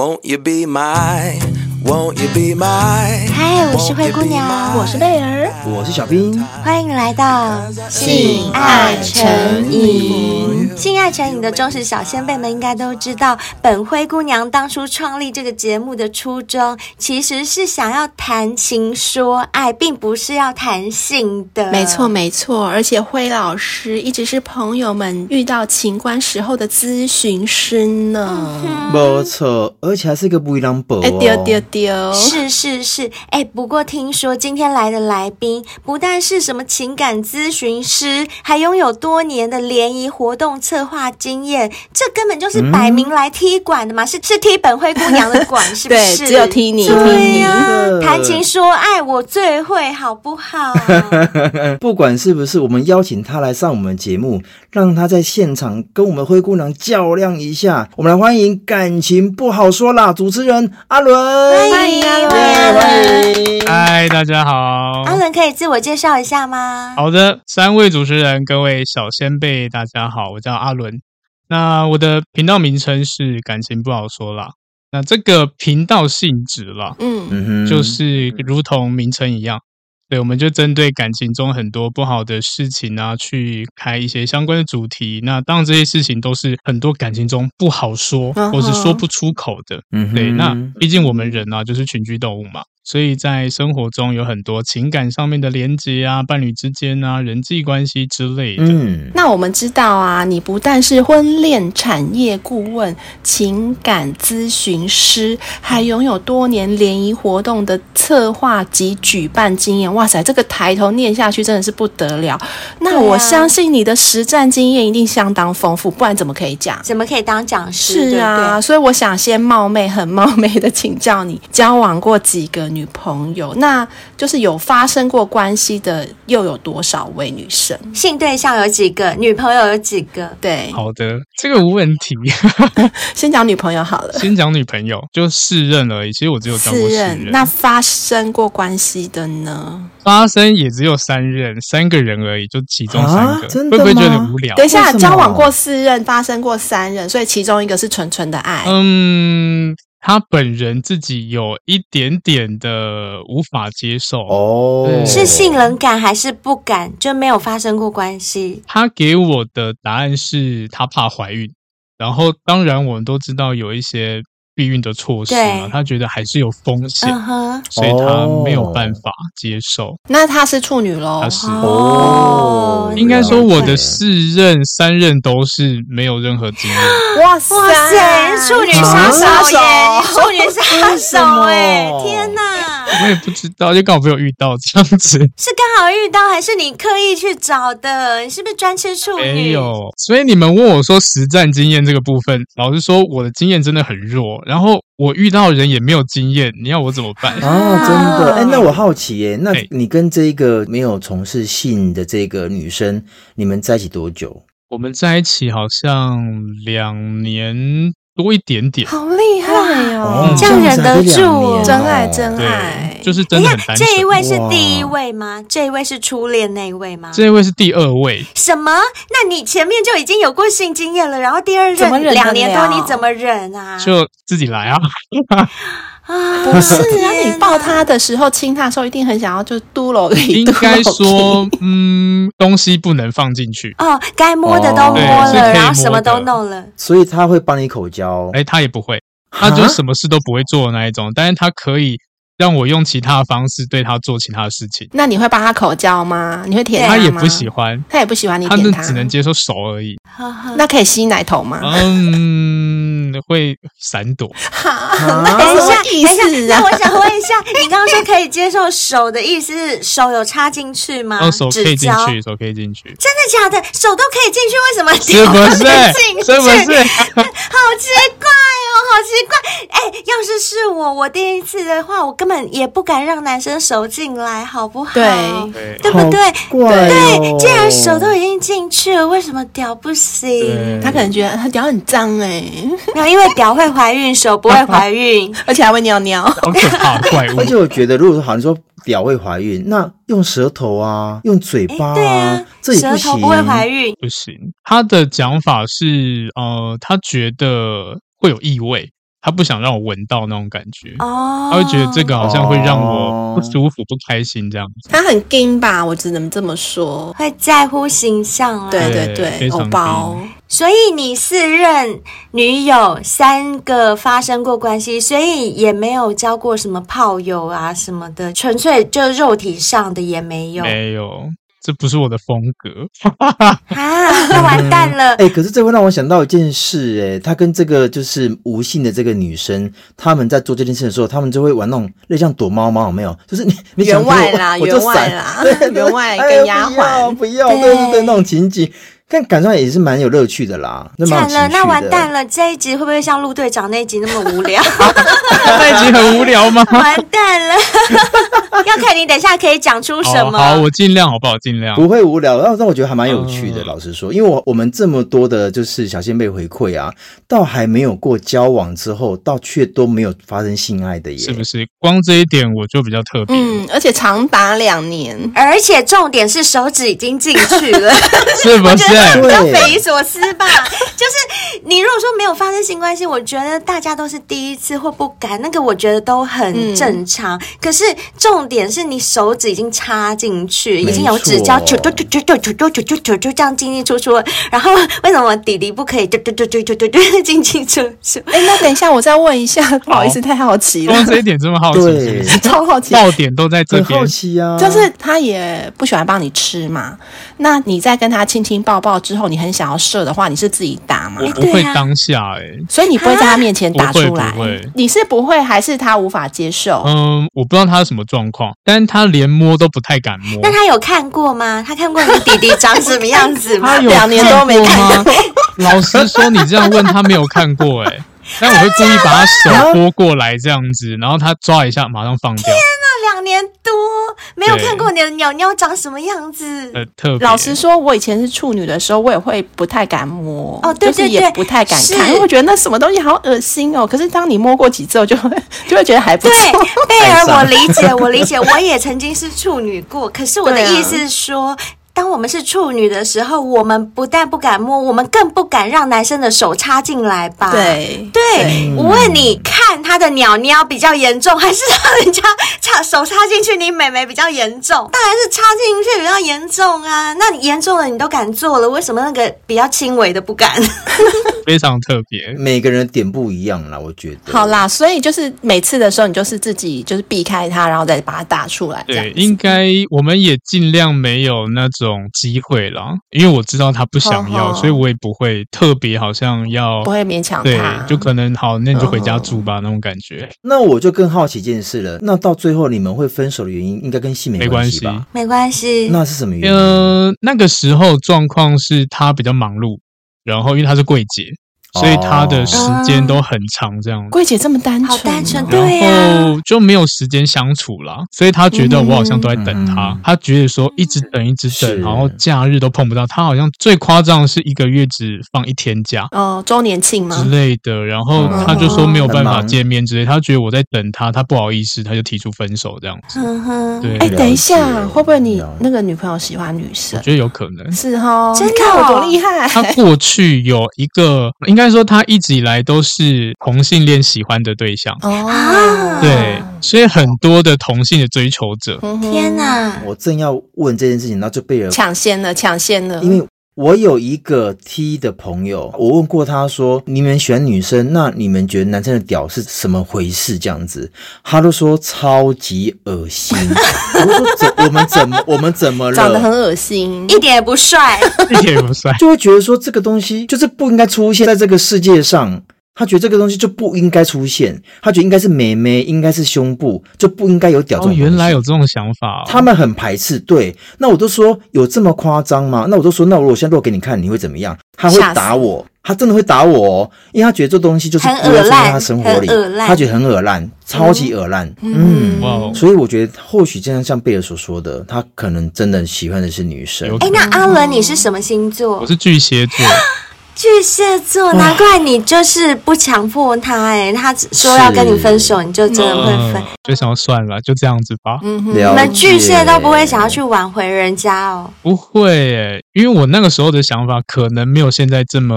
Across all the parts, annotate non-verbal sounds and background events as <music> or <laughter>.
Won't you be my Won't you be my 嗨，我是灰姑娘，我是贝儿，我是小兵，欢迎来到性爱诚引。性爱成瘾的忠实小先辈们应该都知道，本灰姑娘当初创立这个节目的初衷，其实是想要谈情说爱，并不是要谈性的。没错，没错。而且灰老师一直是朋友们遇到情关时候的咨询师呢。没错，而且还是一个不一样宝。哎，丢丢丢！是是是，哎，不过听说今天来的来宾不但是什么情感咨询师，还拥有多年的联谊活动策划经验，这根本就是摆明来踢馆的嘛，嗯、是是踢本灰姑娘的馆，<laughs> 是不是？对，只有踢你，对呀、啊，谈情说爱我最会，好不好？<laughs> 不管是不是，我们邀请他来上我们节目，让他在现场跟我们灰姑娘较量一下。我们来欢迎感情不好说啦，主持人阿伦，欢迎阿伦，欢迎，嗨，大家好，阿伦可以自我介绍一下吗？好的，三位主持人，各位小先辈，大家好，我叫阿伦。那我的频道名称是感情不好说啦。那这个频道性质啦，嗯，就是如同名称一样，对，我们就针对感情中很多不好的事情啊，去开一些相关的主题。那当然这些事情都是很多感情中不好说，或是说不出口的。嗯，对。那毕竟我们人啊，就是群居动物嘛。所以在生活中有很多情感上面的连接啊，伴侣之间啊，人际关系之类的。嗯，那我们知道啊，你不但是婚恋产业顾问、情感咨询师，还拥有多年联谊活动的策划及举办经验。哇塞，这个抬头念下去真的是不得了。那我相信你的实战经验一定相当丰富，不然怎么可以讲？怎么可以当讲师？是啊，对对，所以我想先冒昧、很冒昧的请教你，交往过几个女？朋友，那就是有发生过关系的，又有多少位女生？性对象有几个？女朋友有几个？对，好的，这个无问题。<laughs> 先讲女朋友好了。先讲女朋友，就四任而已。其实我只有四任。那发生过关系的呢？发生也只有三任，三个人而已，就其中三个。啊、真的吗？会不会觉得无聊？等一下，交往过四任，发生过三任，所以其中一个是纯纯的爱。嗯。他本人自己有一点点的无法接受哦，是性冷感还是不敢，就没有发生过关系？他给我的答案是他怕怀孕，然后当然我们都知道有一些。避孕的措施嘛，他觉得还是有风险，所以他没有办法接受。那他是处女喽？他是哦，应该说我的四任三任都是没有任何经验。哇塞，处女杀手耶！处女杀手哎，天哪！我也不知道，就刚好没有遇到这样子。<laughs> 是刚好遇到，还是你刻意去找的？你是不是专吃处女？没有。所以你们问我说实战经验这个部分，老实说，我的经验真的很弱。然后我遇到人也没有经验，你要我怎么办？啊，真的？哎，那我好奇耶，那你跟这一个没有从事性的这个女生，你们在一起多久？我们在一起好像两年。多一点点，好厉害哦！嗯、这样忍得住，真爱真爱，就是真的很单纯。这一位是第一位吗？这一位是初恋那一位吗？这一位是第二位。什么？那你前面就已经有过性经验了，然后第二任两年多，你怎么忍啊？就自己来啊！<laughs> 啊，<laughs> 不是啊！你抱他的时候，亲他的时候，一定很想要就嘟噜一。应该 <laughs> 说，嗯，东西不能放进去哦，该摸的都摸了，然后什么都弄了。所以他会帮你口交？哎，他也不会，他就什么事都不会做的那一种，但是他可以。让我用其他的方式对他做其他的事情。那你会帮他口交吗？你会舔他吗？他也不喜欢，他也不喜欢你舔他，他只能接受手而已。那可以吸奶头吗？嗯，会闪躲。好，<laughs> 等一下，等一下，那我想问一下，你刚刚说可以接受手的意思是手有插进去吗？哦，手可以进去，手可以进去。真的假的？手都可以进去，为什么是不是？是不是？<laughs> 好奇怪哦，好奇怪。哎，要是是我，我第一次的话，我根本。也不敢让男生手进来，好不好？对，对不对？对，既然手都已经进去了，为什么屌不行？他可能觉得他屌很脏哎，没有，因为屌会怀孕，手不会怀孕，<laughs> 而且还会尿尿，<laughs> 好可怕怪物。而且我觉得，如果说好像说屌会怀孕，那用舌头啊，用嘴巴啊，这也不行。舌头不会怀孕，不行。他的讲法是，呃，他觉得会有异味。他不想让我闻到那种感觉，哦，他会觉得这个好像会让我不舒服、不开心这样子。他很硬吧，我只能这么说，会在乎形象啊。对对对，非常包。所以你四任女友三个发生过关系，所以也没有交过什么炮友啊什么的，纯粹就肉体上的也没有，没有。这不是我的风格啊！那完蛋了。<laughs> 哎、欸，可是这会让我想到一件事、欸，哎，他跟这个就是吴姓的这个女生，他们在做这件事的时候，他们就会玩那种类像躲猫猫，有没有？就是你你员外啦，员外啦，<laughs> 员外跟丫鬟、哎，不要，对对对，那种情景。但感上也是蛮有乐趣的啦。惨了，那完蛋了，这一集会不会像陆队长那一集那么无聊？<laughs> 那一集很无聊吗？<laughs> 完蛋了，<laughs> 要看你等一下可以讲出什么。好，好，我尽量好不好？尽量不会无聊。然后让我觉得还蛮有趣的。嗯、老实说，因为我我们这么多的就是小仙贝回馈啊，到还没有过交往之后，到却都没有发生性爱的耶，是不是？光这一点我就比较特别。嗯，而且长达两年，而且重点是手指已经进去了，是不是？比较匪夷所思吧，<laughs> 就是你如果说没有发生性关系，我觉得大家都是第一次或不敢，那个我觉得都很正常。嗯、可是重点是你手指已经插进去，已经有指交，就就就就就就就就就这样进进出出。然后为什么弟弟不可以就就就就就就就进进出出？哎，那等一下我再问一下，不好意思，太好奇了。这一点这么好奇，对，超好奇，爆点都在这边。好奇啊，就是他也不喜欢帮你吃嘛，那你在跟他亲亲抱抱之后，你很想要射的话，你是自己打吗？我不会当下哎、欸，所以你不会在他面前打出来。不会，不会，你是不会还是他无法接受？嗯，我不知道他是什么状况，但是他连摸都不太敢摸。那他有看过吗？他看过你弟弟长什么样子吗？<laughs> 他有两年都没看过。<laughs> 老实说，你这样问他没有看过哎、欸，<laughs> 但我会故意把他手拨过来这样子，然后他抓一下，马上放掉。两年多没有看过你的鸟鸟长什么样子。呃，特别。老实说，我以前是处女的时候，我也会不太敢摸。哦，对对对，就是也不太敢看，因为我觉得那什么东西好恶心哦。可是当你摸过几次后，就会 <laughs> 就会觉得还不错。对，<laughs> 贝儿，我理解，我理解，我也曾经是处女过。可是我的意思是说。当我们是处女的时候，我们不但不敢摸，我们更不敢让男生的手插进来吧？对对，对我问你看他的鸟鸟比较严重，还是让人家插手插进去你美眉比较严重？当然是插进去比较严重啊！那你严重的你都敢做了，为什么那个比较轻微的不敢？<laughs> 非常特别，每个人点不一样啦，我觉得。好啦，所以就是每次的时候，你就是自己就是避开它，然后再把它打出来。对，应该我们也尽量没有那种。种机会了，因为我知道他不想要，所以我也不会特别好像要，不会勉强他，对，就可能好，那你就回家住吧，那种感觉。那我就更好奇一件事了，那到最后你们会分手的原因，应该跟性没关系吧？没关系，那是什么原因？呃，那个时候状况是他比较忙碌，然后因为他是柜姐。所以他的时间都很长，这样。柜姐这么单纯，好单纯，对，然后就没有时间相处啦。所以他觉得我好像都在等他，他觉得说一直等，一直等，然后假日都碰不到。他好像最夸张的是一个月只放一天假，哦，周年庆吗？之类的。然后他就说没有办法见面之类，他觉得我在等他，他不好意思，他就提出分手这样子。嗯哼，对。哎，等一下，会不会你那个女朋友喜欢女生？我觉得有可能是哈，真的，我多厉害。他过去有一个，应 <laughs> 该说他一直。以来都是同性恋喜欢的对象哦，对，所以很多的同性的追求者。天哪！我正要问这件事情，然后就被人抢先了，抢先了。因为我有一个 T 的朋友，我问过他说：“你们喜欢女生，那你们觉得男生的屌是什么回事？”这样子，他都说超级恶心。<laughs> 我说怎我们怎么我们怎么了？长得很恶心，一点也不帅，<laughs> 一点也不帅，就会觉得说这个东西就是不应该出现在这个世界上。他觉得这个东西就不应该出现，他觉得应该是美眉，应该是胸部，就不应该有屌这种。哦，原来有这种想法哦。他们很排斥。对，那我都说有这么夸张吗？那我都说，那我我现在给你看，你会怎么样？他会打我，他真的会打我哦，因为他觉得这东西就是不要在他生活里，他觉得很恶烂，超级恶烂。嗯，嗯，所以我觉得或许就像像贝尔所说的，他可能真的喜欢的是女生。哎，那阿伦你是什么星座？我是巨蟹座。<laughs> 巨蟹座，难怪你就是不强迫他哎，他说要跟你分手，你就真的会分，就想要算了，就这样子吧。嗯哼，你们巨蟹都不会想要去挽回人家哦？不会欸，因为我那个时候的想法可能没有现在这么，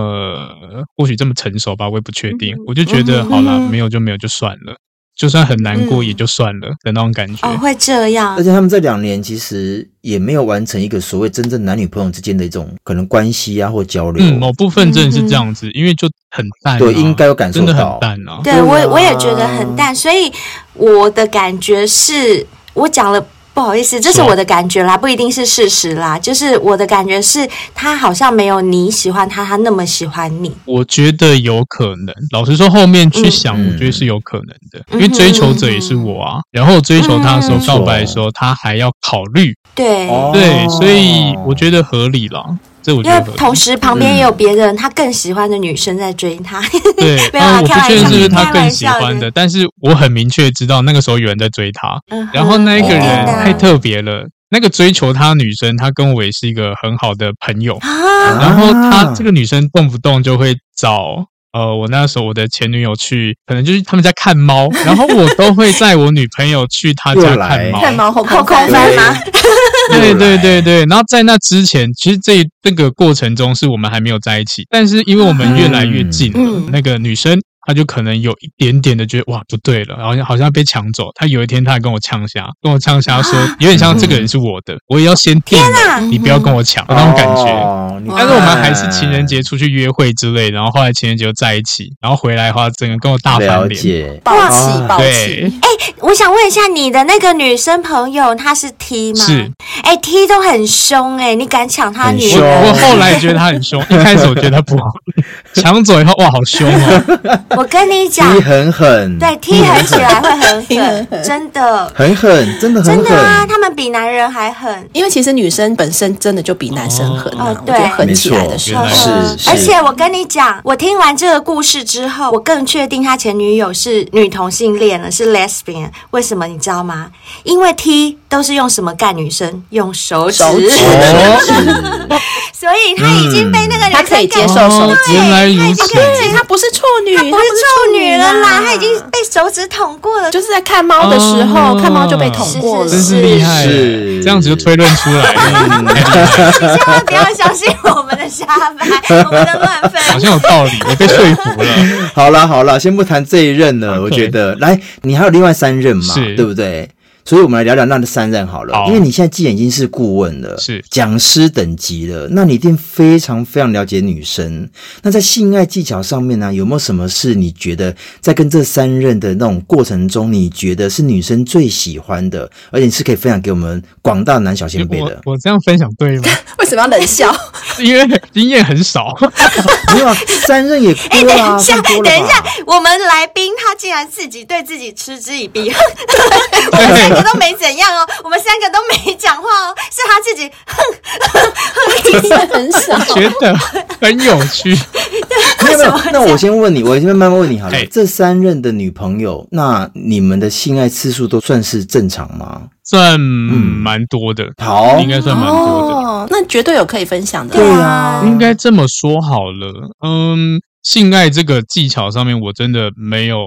或许这么成熟吧，我也不确定。我就觉得好了，没有就没有，就算了。就算很难过也就算了的那种感觉。哦，会这样。而且他们这两年其实也没有完成一个所谓真正男女朋友之间的一种可能关系啊或交流。嗯，某部分真的是这样子，因为就很淡。对，应该有感受到。真的很淡啊。对，我我也觉得很淡，所以我的感觉是我讲了。不好意思，这是我的感觉啦，不一定是事实啦。就是我的感觉是，他好像没有你喜欢他，他那么喜欢你。我觉得有可能，老实说，后面去想，我觉得是有可能的，因为追求者也是我啊。然后追求他的时候，告白的时候，他还要考虑。对对，所以我觉得合理了。这我觉得因为同时旁边也有别人，他更喜欢的女生在追他。对，<laughs> 啊，我不确定是不是他更喜欢的，但是我很明确知道那个时候有人在追他。然后那一个人太特别了，那个追求他的女生，她跟我也是一个很好的朋友。然后她这个女生动不动就会找。呃，我那时候我的前女友去，可能就是他们家看猫，然后我都会载我女朋友去她家看猫，看猫后空翻吗？<laughs> 对对对对，然后在那之前，其实这这个过程中是我们还没有在一起，但是因为我们越来越近了，嗯、那个女生。他就可能有一点点的觉得哇不对了，好像好像被抢走。他有一天他还跟我呛下，跟我呛下说，有点像这个人是我的，我也要先定了，你不要跟我抢那种感觉。但是我们还是情人节出去约会之类，然后后来情人节就在一起，然后回来的话，整个跟我大翻脸，暴起暴起。哎，我想问一下，你的那个女生朋友她是 T 吗？是。哎，T 都很凶哎，你敢抢她女人？我后来觉得她很凶，一开始我觉得她不好，<laughs> 抢走以后哇好凶哦。<laughs> 我跟你讲，踢很狠，对，踢狠起来会 <laughs> 很狠，真的，很狠，真的很狠，真的啊，他们比男人还狠，因为其实女生本身真的就比男生狠哦，对，狠起来的时候。是。而且我跟你讲，我听完这个故事之后，我更确定他前女友是女同性恋了，是 lesbian。为什么你知道吗？因为踢都是用什么干女生？用手指，<laughs> 所以他已经被那个人，他可以接受手指，原来如此，他不是处女，不是处女了啦，他已经被手指捅过了，就是在看猫的时候，看猫就被捅过了，真是厉害，这样子就推论出来。了。千万不要相信我们的瞎掰，<laughs> 我们的乱分，好像有道理，我被说服了。<laughs> 好了好了，先不谈这一任了，我觉得，来，你还有另外三任嘛，对不对？所以，我们来聊聊那的三任好了。好，因为你现在既然已经是顾问了，是讲师等级了，那你一定非常非常了解女生。那在性爱技巧上面呢、啊，有没有什么是你觉得在跟这三任的那种过程中，你觉得是女生最喜欢的，而且是可以分享给我们广大男小先辈的我？我这样分享对吗？<laughs> 为什么要冷笑？因为经验很少。<laughs> 没有啊，三任也哎、欸，等一下，等一下，我们来宾他竟然自己对自己嗤之以鼻。<laughs> 我都没怎样哦，<laughs> 我们三个都没讲话哦，是他自己哼哼，很少，觉得很有趣。那我先问你，我先慢慢问你好了。这三任的女朋友，那你们的性爱次数都算是正常吗？算蛮多的，好，应该算蛮多的。哦，那绝对有可以分享的。对啊，应该这么说好了。嗯，性爱这个技巧上面，我真的没有。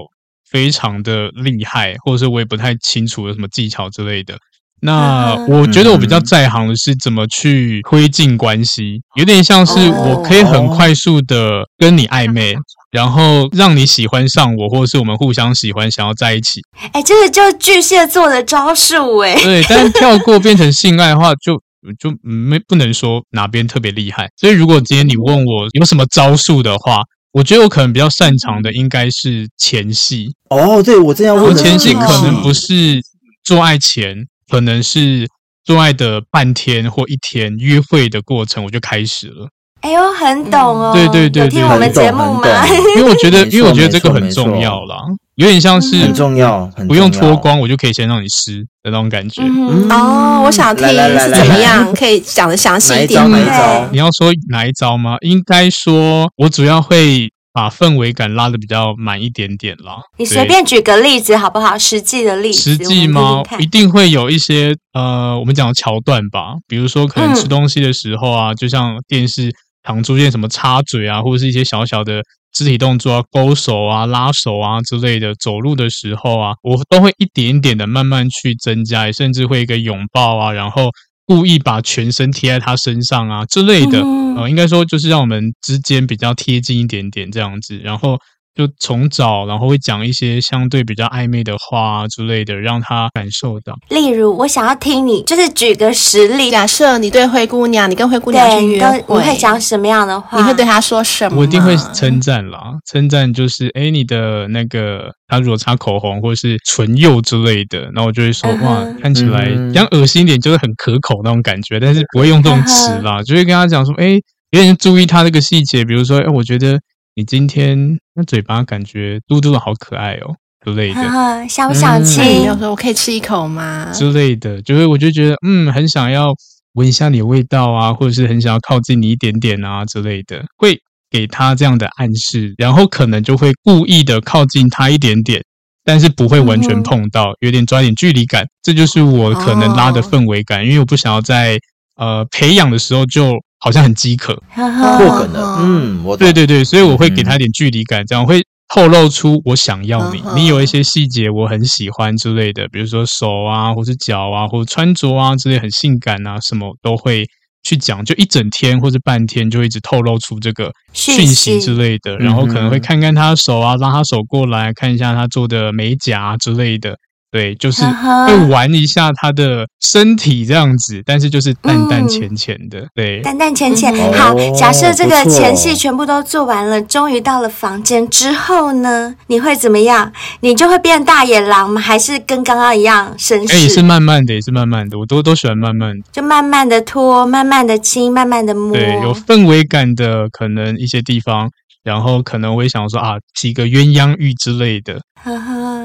非常的厉害，或者是我也不太清楚有什么技巧之类的。那我觉得我比较在行的是怎么去推进关系，有点像是我可以很快速的跟你暧昧，然后让你喜欢上我，或者是我们互相喜欢，想要在一起。哎，这个就巨蟹座的招数哎。对，但是跳过变成性爱的话，就就没不能说哪边特别厉害。所以如果今天你问我有什么招数的话，我觉得我可能比较擅长的应该是前戏哦，对，我这样问，前戏可能不是做爱前，可能是做爱的半天或一天约会的过程，我就开始了。哎呦，很懂哦，对对对，有听我们节目吗？<laughs> 因为我觉得，因为我觉得这个很重要啦，有点像是很重要，不用脱光我就可以先让你湿的那种感觉。哦，我想听是怎么样，可以讲的详细一点。哪一招？你要说哪一招吗？应该说，我主要会。把氛围感拉的比较满一点点啦。你随便举个例子好不好？实际的例子。实际吗？一定会有一些呃，我们讲的桥段吧。比如说，可能吃东西的时候啊，嗯、就像电视常出现什么插嘴啊，或者是一些小小的肢体动作啊，勾手啊、拉手啊之类的，走路的时候啊，我都会一点一点的慢慢去增加，甚至会一个拥抱啊，然后故意把全身贴在他身上啊之类的，呃，应该说就是让我们之间比较贴近一点点这样子，然后。就从早，然后会讲一些相对比较暧昧的话之类的，让他感受到。例如，我想要听你，就是举个实例。假设你对灰姑娘，你跟灰姑娘去约会，你会讲什么样的话？你会对她说什么？我一定会称赞啦，称赞就是，哎，你的那个，她如果擦口红或者是唇釉之类的，然后我就会说，哇，看起来比较恶心一点，就是很可口那种感觉，但是不会用这种词啦，就会跟她讲说，哎，有点注意他这个细节，比如说，哎，我觉得。你今天那嘴巴感觉嘟嘟的好可爱哦，之类的，想不想亲？没有说我可以吃一口吗？之类的，就是我就觉得嗯，很想要闻一下你的味道啊，或者是很想要靠近你一点点啊之类的，会给他这样的暗示，然后可能就会故意的靠近他一点点，但是不会完全碰到，有点抓点距离感，这就是我可能拉的氛围感，因为我不想要在呃培养的时候就。好像很饥渴，破梗了，<laughs> 嗯，我对对对，所以我会给他点距离感，这样会透露出我想要你，<laughs> 你有一些细节我很喜欢之类的，比如说手啊，或是脚啊，或者穿着啊之类很性感啊，什么都会去讲，就一整天或者半天就一直透露出这个讯息。之类的，然后可能会看看他的手啊，拉他手过来看一下他做的美甲之类的。对，就是会玩一下他的身体这样子，但是就是淡淡浅浅的，嗯、对，淡淡浅浅。好，假设这个前戏全部都做完了，终于到了房间之后呢，你会怎么样？你就会变大野狼吗？还是跟刚刚一样绅士？哎，也是慢慢的，也是慢慢的，我都都喜欢慢慢的，就慢慢的拖，慢慢的亲，慢慢的摸，对，有氛围感的可能一些地方。然后可能我会想说啊，几个鸳鸯浴之类的，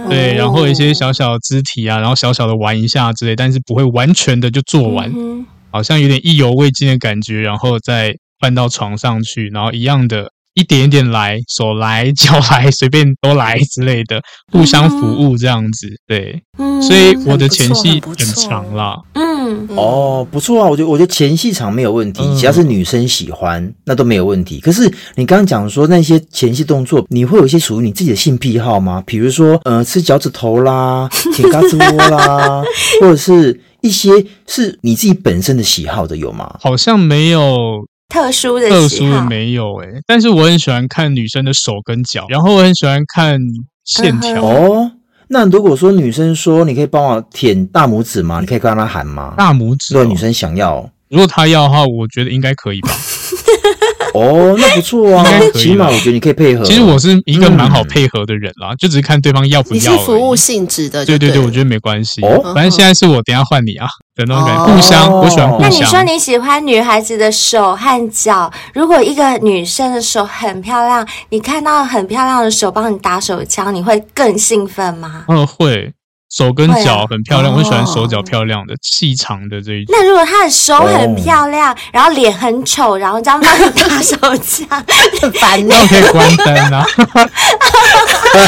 对，然后一些小小的肢体啊，然后小小的玩一下之类，但是不会完全的就做完，好像有点意犹未尽的感觉，然后再搬到床上去，然后一样的一点一点来，手来脚来，随便都来之类的，互相服务这样子，对，所以我的前戏很长啦。嗯哦，不错啊，我觉得我觉得前戏场没有问题，只要是女生喜欢，那都没有问题。可是你刚刚讲说那些前戏动作，你会有一些属于你自己的性癖好吗？比如说，呃，吃脚趾头啦，<laughs> 舔胳肢窝啦，或者是一些是你自己本身的喜好的有吗？好像没有特殊的特殊的没有哎、欸，但是我很喜欢看女生的手跟脚，然后我很喜欢看线条哦。那如果说女生说，你可以帮我舔大拇指吗？你可以跟她喊吗？大拇指、哦，如果女生想要，如果她要的话，我觉得应该可以吧。<laughs> 哦，那不错啊，起码我觉得你可以配合。其实我是一个蛮好配合的人啦，嗯、就只是看对方要不要。你是服务性质的，对对对，我觉得没关系。哦，反正现在是我，等下换你啊，的那种感觉，互相，我喜欢互相。那你说你喜欢女孩子的手和脚，如果一个女生的手很漂亮，你看到很漂亮的手帮你打手枪，你会更兴奋吗？嗯，会。手跟脚很漂亮，啊、我喜欢手脚漂亮的、细长的这一种。那如果他的手很漂亮，哦、然后脸很丑，然后这样帮你打手枪，很烦呢？那可以关灯啊。<laughs>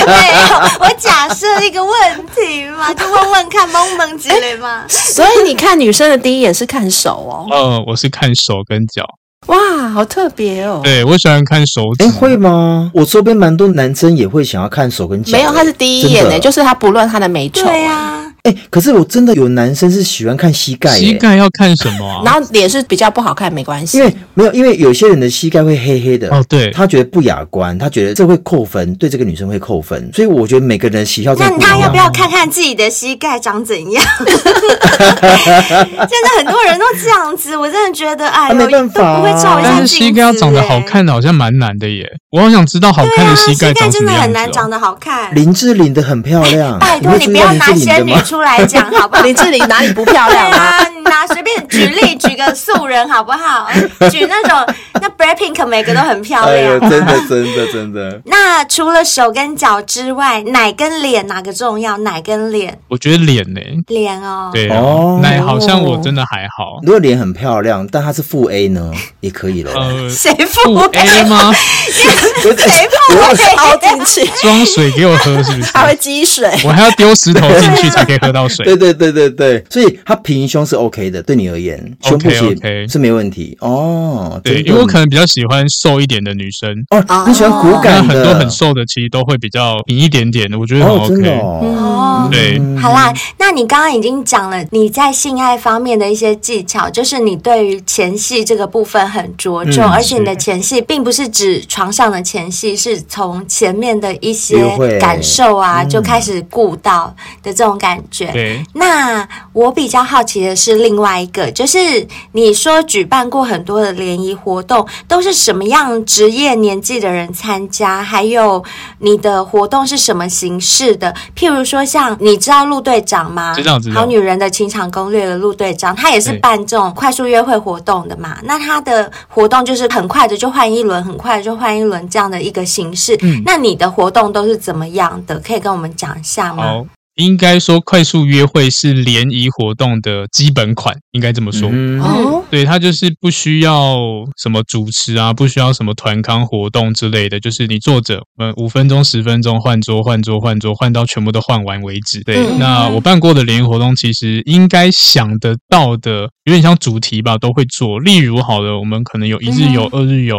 没有，我假设一个问题嘛，就问问看萌萌之类嘛。所以你看女生的第一眼是看手哦。呃，我是看手跟脚。哇，好特别哦！对，我喜欢看手指。哎，会吗？我周边蛮多男生也会想要看手跟脚。没有，他是第一眼呢，就是他不论他的美丑。对呀。哎，可是我真的有男生是喜欢看膝盖。膝盖要看什么啊？<laughs> 然后脸是比较不好看，没关系。因为没有，因为有些人的膝盖会黑黑的。哦，对。他觉得不雅观，他觉得这会扣分，对这个女生会扣分。所以我觉得每个人的喜好。那他要不要看看自己的膝盖长怎样？<laughs> 现在很多人都这样子，我真的觉得哎，没办法。不会照一下镜子。但是膝盖要长得好看的，好像蛮难的耶。我好想知道好看的膝盖长什么样。膝盖真的很难长得好看。林志玲的很漂亮。拜托你不要拿仙女出来讲，好不好？林志玲哪里不漂亮 <laughs> 啊？你拿随便举例举个素人好不好？<laughs> 举那种那 BLACKPINK 每个都很漂亮，真的真的真的。<laughs> 那除了手跟脚之外，奶跟脸哪个重要？奶跟脸？我觉得脸呢。脸哦，对哦，奶好像我真的还好。如果脸很漂亮，但它是负 A 呢，也可以了。呃，谁负 A 吗？谁负 A？凹进去装水给我喝是不是？它会积水，我还要丢石头进去才可以喝。到水。对对对对对，所以他平胸是 OK 的，对你而言，胸部 OK 是没问题哦。对，因为我可能比较喜欢瘦一点的女生哦，你喜欢骨感的，很多很瘦的其实都会比较平一点点的，我觉得很 OK。哦，对，好啦，那你刚刚已经讲了你在性爱方面的一些技巧，就是你对于前戏这个部分很着重，而且你的前戏并不是指床上的前戏，是从前面的一些感受啊就开始顾到的这种感觉。对，那我比较好奇的是另外一个，就是你说举办过很多的联谊活动，都是什么样职业年纪的人参加？还有你的活动是什么形式的？譬如说，像你知道陆队长吗？知道知道。好女人的情场攻略的陆队长，他也是办这种快速约会活动的嘛？那他的活动就是很快的就换一轮，很快的就换一轮这样的一个形式。嗯，那你的活动都是怎么样的？可以跟我们讲一下吗？好。应该说，快速约会是联谊活动的基本款，应该这么说。哦，对，它就是不需要什么主持啊，不需要什么团康活动之类的，就是你坐着，嗯，五分钟、十分钟换桌、换桌、换桌，换到全部都换完为止。对，那我办过的联谊活动，其实应该想得到的，有点像主题吧，都会做。例如，好的，我们可能有一日游、二日游，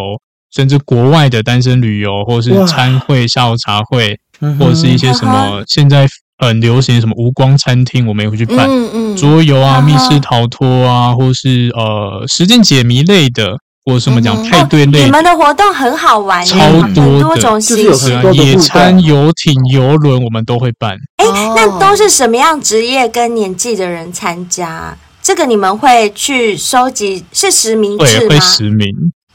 甚至国外的单身旅游，或者是餐会、下午茶会，或者是一些什么现在。很流行什么无光餐厅，我们也会去办嗯嗯桌游啊、密室逃脱啊，或是呃时间解谜类的，或什么讲派对类的。你们的活动很好玩，超多的，就是野餐、游艇、游轮，我们都会办。哎，那都是什么样职业跟年纪的人参加？这个你们会去收集是实名制吗？对，会实名，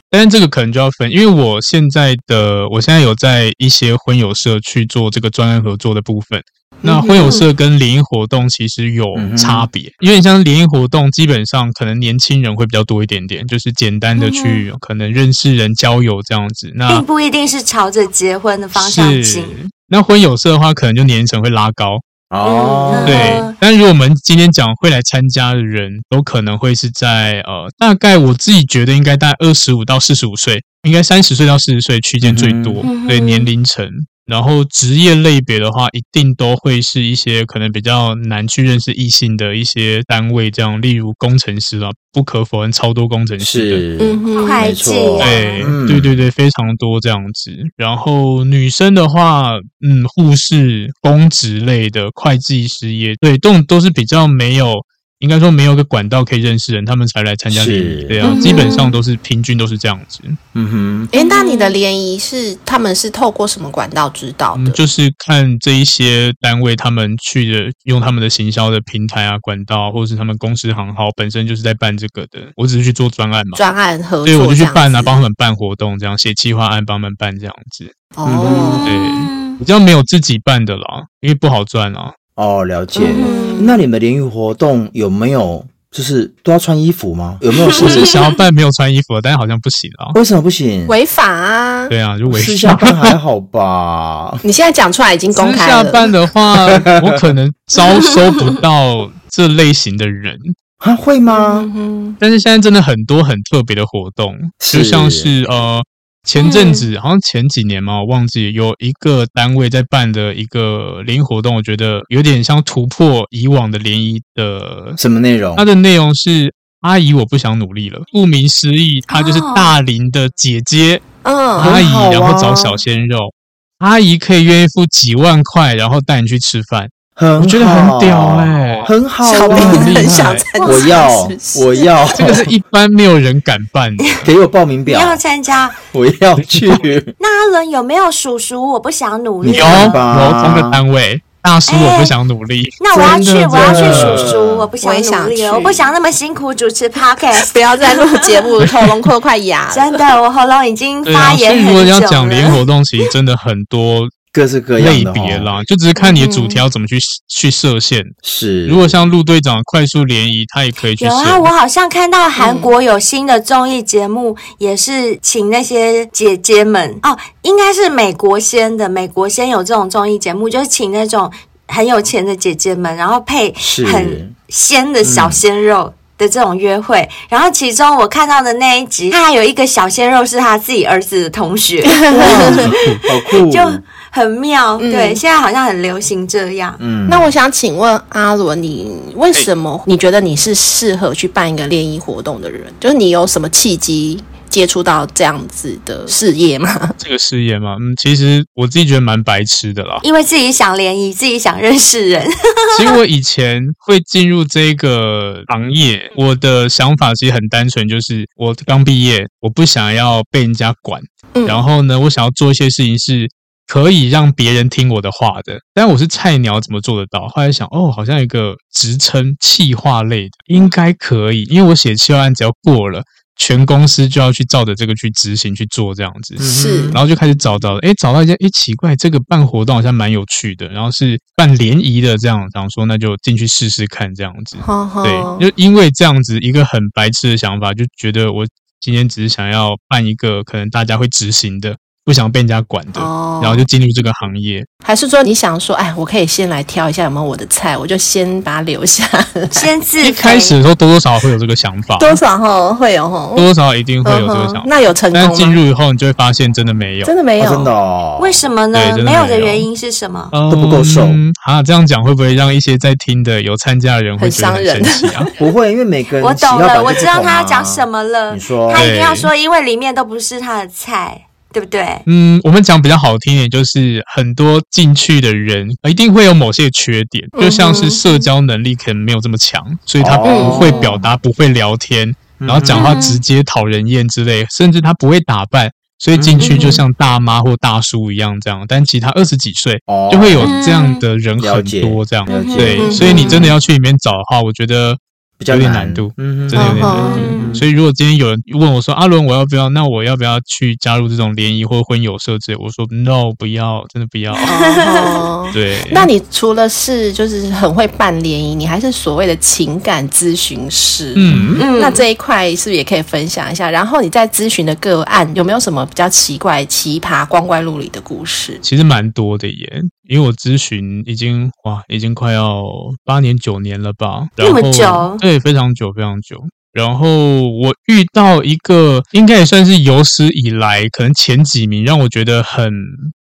但是这个可能就要分，因为我现在的我现在有在一些婚友社去做这个专案合作的部分。那婚友社跟联谊活动其实有差别，因为像联谊活动，基本上可能年轻人会比较多一点点，就是简单的去可能认识人、交友这样子。那并不一定是朝着结婚的方向进。那婚友社的话，可能就年龄会拉高哦。对，但如果我们今天讲会来参加的人，都可能会是在呃，大概我自己觉得应该大概二十五到四十五岁，应该三十岁到四十岁区间最多，对年龄层。然后职业类别的话，一定都会是一些可能比较难去认识异性的一些单位，这样，例如工程师啊，不可否认，超多工程师的，嗯哼，会计，对，嗯、对对对，非常多这样子。然后女生的话，嗯，护士、公职类的，会计师也对，都都是比较没有。应该说没有个管道可以认识人，他们才来参加联谊。对啊，嗯、基本上都是平均都是这样子。嗯哼，哎、欸，那你的联谊是他们是透过什么管道知道的？嗯、就是看这一些单位他们去的，用他们的行销的平台啊、管道，或者是他们公司行号本身就是在办这个的。我只是去做专案嘛，专案合作，所以我就去办啊，帮他们办活动，这样写企划案，帮他们办这样子。哦、嗯，对，比较没有自己办的啦，因为不好赚啊。哦，了解。嗯、那你们联谊活动有没有就是都要穿衣服吗？有没有 <laughs> 是想要办没有穿衣服的，但是好像不行啊？为什么不行？违法啊！对啊，就违法。私下办还好吧？你现在讲出来已经公开了。私下办的话，我可能招收不到这类型的人啊？会吗？嗯、但是现在真的很多很特别的活动，是就像是呃。前阵子好像前几年嘛，我忘记有一个单位在办的一个联谊活动，我觉得有点像突破以往的联谊的什么内容？它的内容是阿姨，我不想努力了。顾名思义，她就是大龄的姐姐，嗯，阿姨，然后找小鲜肉，阿姨可以愿意付几万块，然后带你去吃饭。我觉得很屌哎，很好，小兵很想参加，我要，我要，这个是一般没有人敢办的，给我报名表，要参加，我要去。那阿伦有没有叔叔？我不想努力，有，有同个单位，大叔我不想努力。那我要去，我要去叔叔，我不想努力了，我不想那么辛苦主持 podcast，不要再录节目，喉咙快快哑。真的，我喉咙已经发炎很久了。所以如果要讲联活动，其实真的很多。各式各样的类别啦，就只是看你的主题要怎么去、嗯、去设限。是，如果像陆队长快速联谊，他也可以去。有啊，我好像看到韩国有新的综艺节目，嗯、也是请那些姐姐们哦，应该是美国先的，美国先有这种综艺节目，就是请那种很有钱的姐姐们，然后配很鲜的小鲜肉的这种约会。嗯、然后其中我看到的那一集，他还有一个小鲜肉是他自己儿子的同学，<laughs> 好酷，就。很妙。嗯、对，现在好像很流行这样。嗯，那我想请问阿伦，你为什么你觉得你是适合去办一个联谊活动的人？就是你有什么契机？接触到这样子的事业吗？<laughs> 这个事业吗？嗯，其实我自己觉得蛮白痴的啦。因为自己想联谊，自己想认识人。<laughs> 其实我以前会进入这个行业，我的想法其实很单纯，就是我刚毕业，我不想要被人家管。嗯。然后呢，我想要做一些事情是可以让别人听我的话的。但我是菜鸟，怎么做得到？后来想，哦，好像有一个职称企划类的，应该可以，因为我写企划案只要过了。全公司就要去照着这个去执行去做这样子，是，然后就开始找到了，哎，找到一家，哎，奇怪，这个办活动好像蛮有趣的，然后是办联谊的这样，然后说那就进去试试看这样子，好好对，就因为这样子一个很白痴的想法，就觉得我今天只是想要办一个可能大家会执行的。不想被人家管的，哦、然后就进入这个行业。还是说你想说，哎，我可以先来挑一下有没有我的菜，我就先把它留下。先自 <laughs> 一开始的时候多多少少会有这个想法，多少哈会有哈，多多少少一定会有这个想法。那有成功吗？但进入以后，你就会发现真的没有，真的没有，哦、真的、哦。为什么呢？没有，没有的原因是什么？都不够瘦、嗯、啊！这样讲会不会让一些在听的有参加的人会觉得很生气啊？<laughs> 不会，因为每个人、啊、我懂了，我知道他要讲什么了。你说，他一定要说，因为里面都不是他的菜。对不对？嗯，我们讲比较好听一点，就是很多进去的人一定会有某些缺点，就像是社交能力可能没有这么强，所以他不会表达，不会聊天，然后讲话直接讨人厌之类，甚至他不会打扮，所以进去就像大妈或大叔一样这样。但其他二十几岁就会有这样的人很多这样，对，所以你真的要去里面找的话，我觉得。有点难度，嗯，真的有点难度。嗯、所以如果今天有人问我说：“阿伦，我要不要？那我要不要去加入这种联谊或婚友社之类？”我说：“No，不要，真的不要。哦” <laughs> 对。<laughs> 那你除了是就是很会办联谊，你还是所谓的情感咨询师。嗯嗯。那这一块是不是也可以分享一下？然后你在咨询的个案有没有什么比较奇怪、奇葩、光怪陆离的故事？其实蛮多的耶。因为我咨询已经哇，已经快要八年九年了吧，那么久，对，非常久非常久。然后我遇到一个，应该也算是有史以来可能前几名，让我觉得很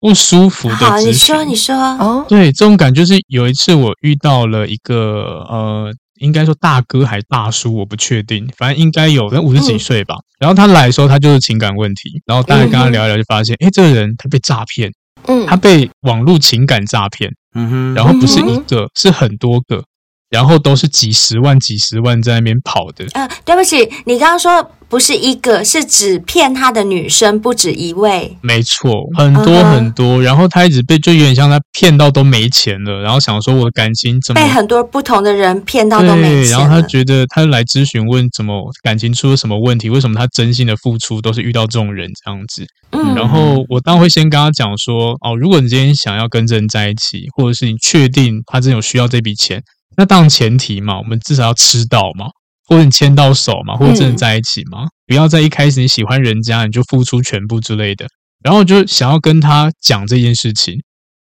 不舒服的。好，你说你说哦，对，这种感觉是有一次我遇到了一个呃，应该说大哥还大叔，我不确定，反正应该有五十几岁吧。嗯、然后他来的时候，他就是情感问题，然后大家跟他聊一聊，就发现，哎、这个人他被诈骗。嗯，他被网络情感诈骗，嗯哼，然后不是一个，嗯、是很多个，然后都是几十万、几十万在那边跑的。呃，对不起，你刚刚说。不是一个，是指骗他的女生不止一位。没错，很多很多。Uh huh. 然后他一直被，就有点像他骗到都没钱了，然后想说我的感情怎么被很多不同的人骗到都没钱。然后他觉得他来咨询问怎么感情出了什么问题，为什么他真心的付出都是遇到这种人这样子。嗯，然后我当然会先跟他讲说，哦，如果你今天想要跟这人在一起，或者是你确定他真有需要这笔钱，那当然前提嘛，我们至少要吃到嘛。或者你牵到手嘛，或者真的在一起嘛，嗯、不要在一开始你喜欢人家你就付出全部之类的。然后就想要跟他讲这件事情，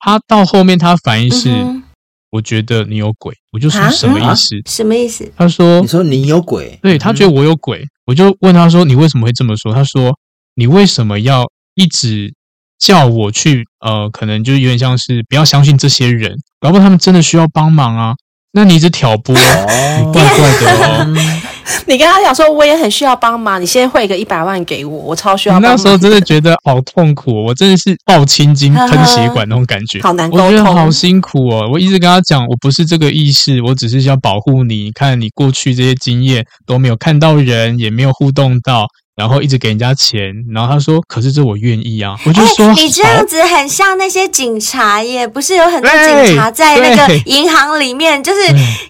他到后面他反应是，嗯、我觉得你有鬼。我就说什么意思？什么意思？他说，你说你有鬼？对，他觉得我有鬼。嗯、我就问他说，你为什么会这么说？他说，你为什么要一直叫我去？呃，可能就有点像是不要相信这些人，搞不好他们真的需要帮忙啊。那你一直挑拨，怪怪的哦。<laughs> 你跟他讲说，我也很需要帮忙，你先汇个一百万给我，我超需要帮忙。那时候真的觉得好痛苦，我真的是爆青筋、<laughs> 喷血管那种感觉，好难沟通，我觉得好辛苦哦。我一直跟他讲，我不是这个意思，我只是要保护你。你看你过去这些经验都没有看到人，也没有互动到。然后一直给人家钱，然后他说：“可是这我愿意啊！”我就说：“欸、你这样子很像那些警察耶，不是有很多警察在那个银行里面，就是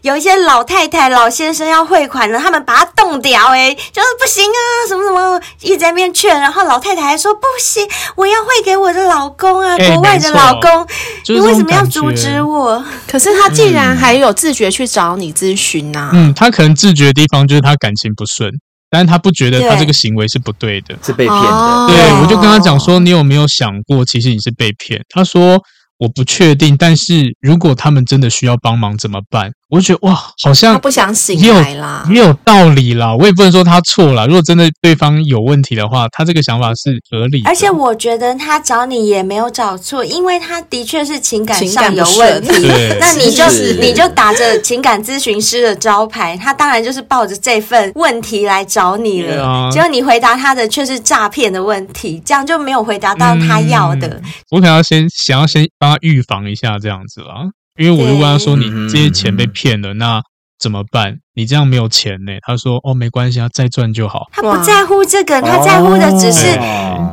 有一些老太太、老先生要汇款了，他们把他冻掉，哎，就是不行啊，什么什么，一直在那边劝，然后老太太还说不行，我要汇给我的老公啊，欸、国外的老公，你为什么要阻止我？可是他竟然还有自觉去找你咨询啊？嗯，他可能自觉的地方就是他感情不顺。”但是他不觉得他这个行为是不对的，是被骗的。对，我就跟他讲说，你有没有想过，其实你是被骗？他说我不确定，但是如果他们真的需要帮忙怎么办？我就觉得哇，好像他不想醒来啦，也有道理啦。我也不能说他错了。如果真的对方有问题的话，他这个想法是合理的。而且我觉得他找你也没有找错，因为他的确是情感上有问题。<laughs> 那你就是你就打着情感咨询师的招牌，他当然就是抱着这份问题来找你了。啊、结果你回答他的却是诈骗的问题，这样就没有回答到他要的。嗯、我可能要先想要先帮他预防一下这样子啦。因为我就问他说：“你这些钱被骗了，那怎么办？你这样没有钱呢？”他说：“哦，没关系，啊再赚就好。”他不在乎这个，他在乎的只是，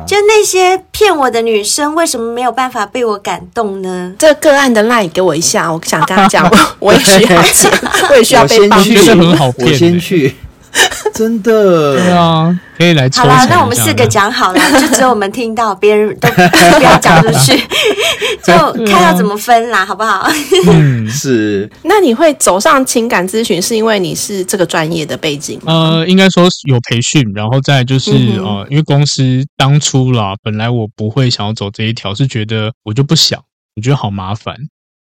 就那些骗我的女生为什么没有办法被我感动呢？这个个案的 line 给我一下，我想跟他讲，<laughs> 我也需要钱，我也需要被帮助，觉得很好骗，我先去。真的，对啊，可以来抽。好了，那我们四个讲好了，就只有我们听到，别人 <laughs> 都不要讲出去，<laughs> 就看要怎么分啦，好不好？嗯，<laughs> 是。那你会走上情感咨询，是因为你是这个专业的背景？呃，应该说有培训，然后再就是、嗯、呃，因为公司当初啦，本来我不会想要走这一条，是觉得我就不想，我觉得好麻烦，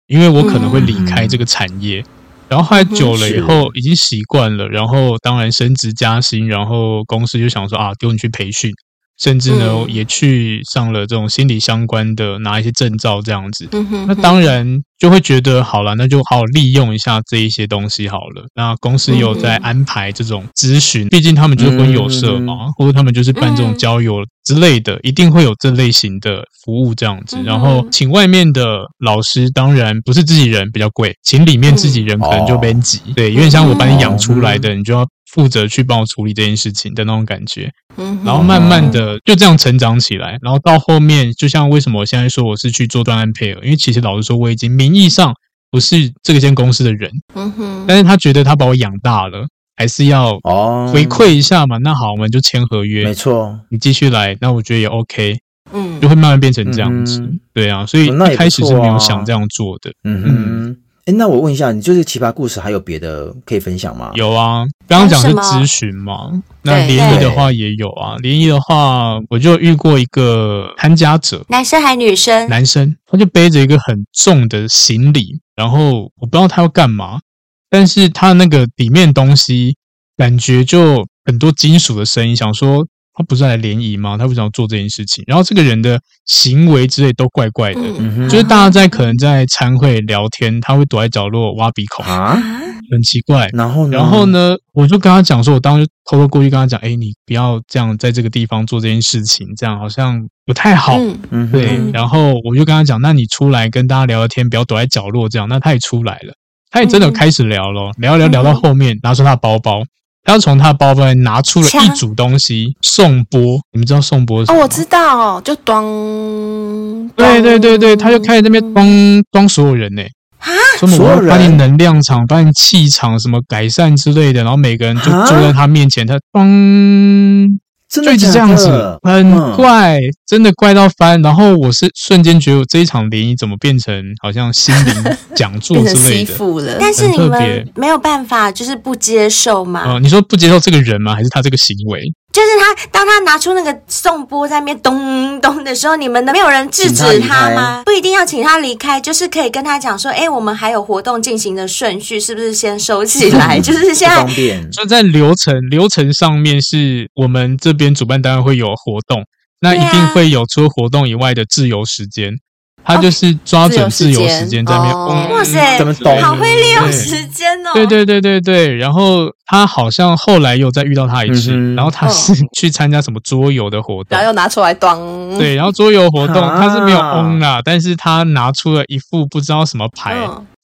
因为我可能会离开这个产业。嗯然后后来久了以后，已经习惯了。然后当然升职加薪，然后公司就想说啊，丢你去培训，甚至呢、嗯、也去上了这种心理相关的，拿一些证照这样子。嗯、哼哼那当然就会觉得好了，那就好好利用一下这一些东西好了。那公司有在安排这种咨询，毕竟他们就是婚友社嘛，嗯、或者他们就是办这种交友。之类的，一定会有这类型的服务这样子。然后请外面的老师，当然不是自己人比较贵，请里面自己人可能就别急。对，因为像我把你养出来的，你就要负责去帮我处理这件事情的那种感觉。嗯然后慢慢的就这样成长起来。然后到后面，就像为什么我现在说我是去做专案配合，因为其实老实说，我已经名义上不是这个间公司的人。嗯哼。但是他觉得他把我养大了。还是要回馈一下嘛？那好，我们就签合约。没错，你继续来，那我觉得也 OK。嗯，就会慢慢变成这样子。对啊，所以一开始是没有想这样做的。嗯嗯。哎，那我问一下，你就是奇葩故事还有别的可以分享吗？有啊，刚刚讲是咨询嘛。那联谊的话也有啊。联谊的话，我就遇过一个参加者，男生还女生？男生，他就背着一个很重的行李，然后我不知道他要干嘛。但是他那个里面东西感觉就很多金属的声音，想说他不是来联谊吗？他不想做这件事情。然后这个人的行为之类都怪怪的，嗯、哼就是大家在可能在餐会聊天，他会躲在角落挖鼻孔啊，很奇怪。然后呢，然后呢，我就跟他讲说，我当时偷偷过去跟他讲，哎，你不要这样在这个地方做这件事情，这样好像不太好。嗯、对，然后我就跟他讲，那你出来跟大家聊聊天，不要躲在角落这样。那他也出来了。他也真的开始聊了，聊聊聊到后面，拿出他的包包，他从他的包包里拿出了一组东西，颂钵。你们知道颂钵是什么？哦，我知道，就装。对对对对，他就开始在那边装装所有人呢。啊？所有人？把你能量场、把你气场什么改善之类的，然后每个人就坐在他面前，他装。就一直这样子，很怪，真的怪到翻。然后我是瞬间觉得这一场联谊怎么变成好像心灵 <laughs> 讲座之类的？但是你们没有办法，就是不接受吗？哦，你说不接受这个人吗？还是他这个行为？就是他，当他拿出那个颂钵在那边咚咚的时候，你们能没有人制止他吗？不一定要请他离开，就是可以跟他讲说，哎，我们还有活动进行的顺序，是不是先收起来？<laughs> 就是现在方便。就在流程流程上面，是我们这边主办单位会有活动，那一定会有除了活动以外的自由时间。他就是抓准自由时间在那边，哇塞，怎么懂？好会利用时间哦！对对对对对，然后他好像后来又再遇到他一次，然后他是去参加什么桌游的活动，然后又拿出来当。对，然后桌游活动他是没有 on 啦，但是他拿出了一副不知道什么牌。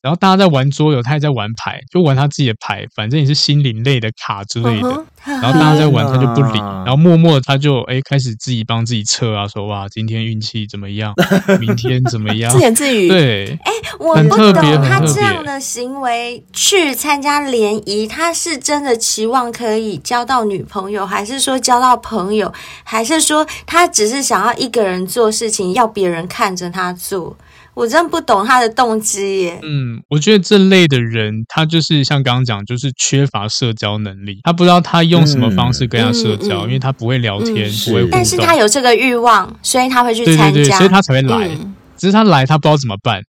然后大家在玩桌游，他也在玩牌，就玩他自己的牌，反正也是心灵类的卡之类的。Uh. 然后大家在玩，他就不理。然后默默的他就哎开始自己帮自己测啊，说哇今天运气怎么样，<laughs> 明天怎么样，自言自语。对，哎，我不懂他这样的行为去参加联谊，他是真的期望可以交到女朋友，还是说交到朋友，还是说他只是想要一个人做事情，要别人看着他做？我真不懂他的动机耶。嗯，我觉得这类的人，他就是像刚刚讲，就是缺乏社交能力。他不知道他用什么方式跟他社交，因为他不会聊天，嗯、不会。但是他有这个欲望，所以他会去参加，对对对，所以他才会来。嗯、只是他来，他不知道怎么办。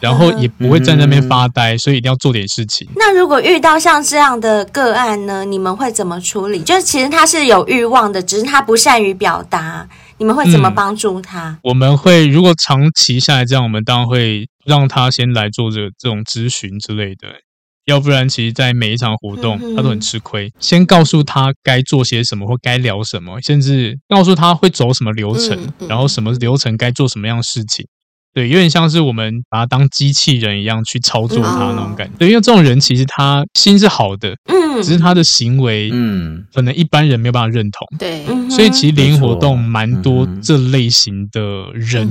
然后也不会在那边发呆，所以一定要做点事情。那如果遇到像这样的个案呢，你们会怎么处理？就是其实他是有欲望的，只是他不善于表达，你们会怎么帮助他？嗯，我们会如果长期下来这样，我们当然会让他先来做这个这种咨询之类的。要不然，其实，在每一场活动，他都很吃亏。先告诉他该做些什么或该聊什么，甚至告诉他会走什么流程，然后什么流程该做什么样的事情。对，有点像是我们把他当机器人一样去操作他那种感觉。对，因为这种人其实他心是好的，嗯，只是他的行为，嗯，可能一般人没有办法认同。对，所以其实联谊活动蛮多这类型的人，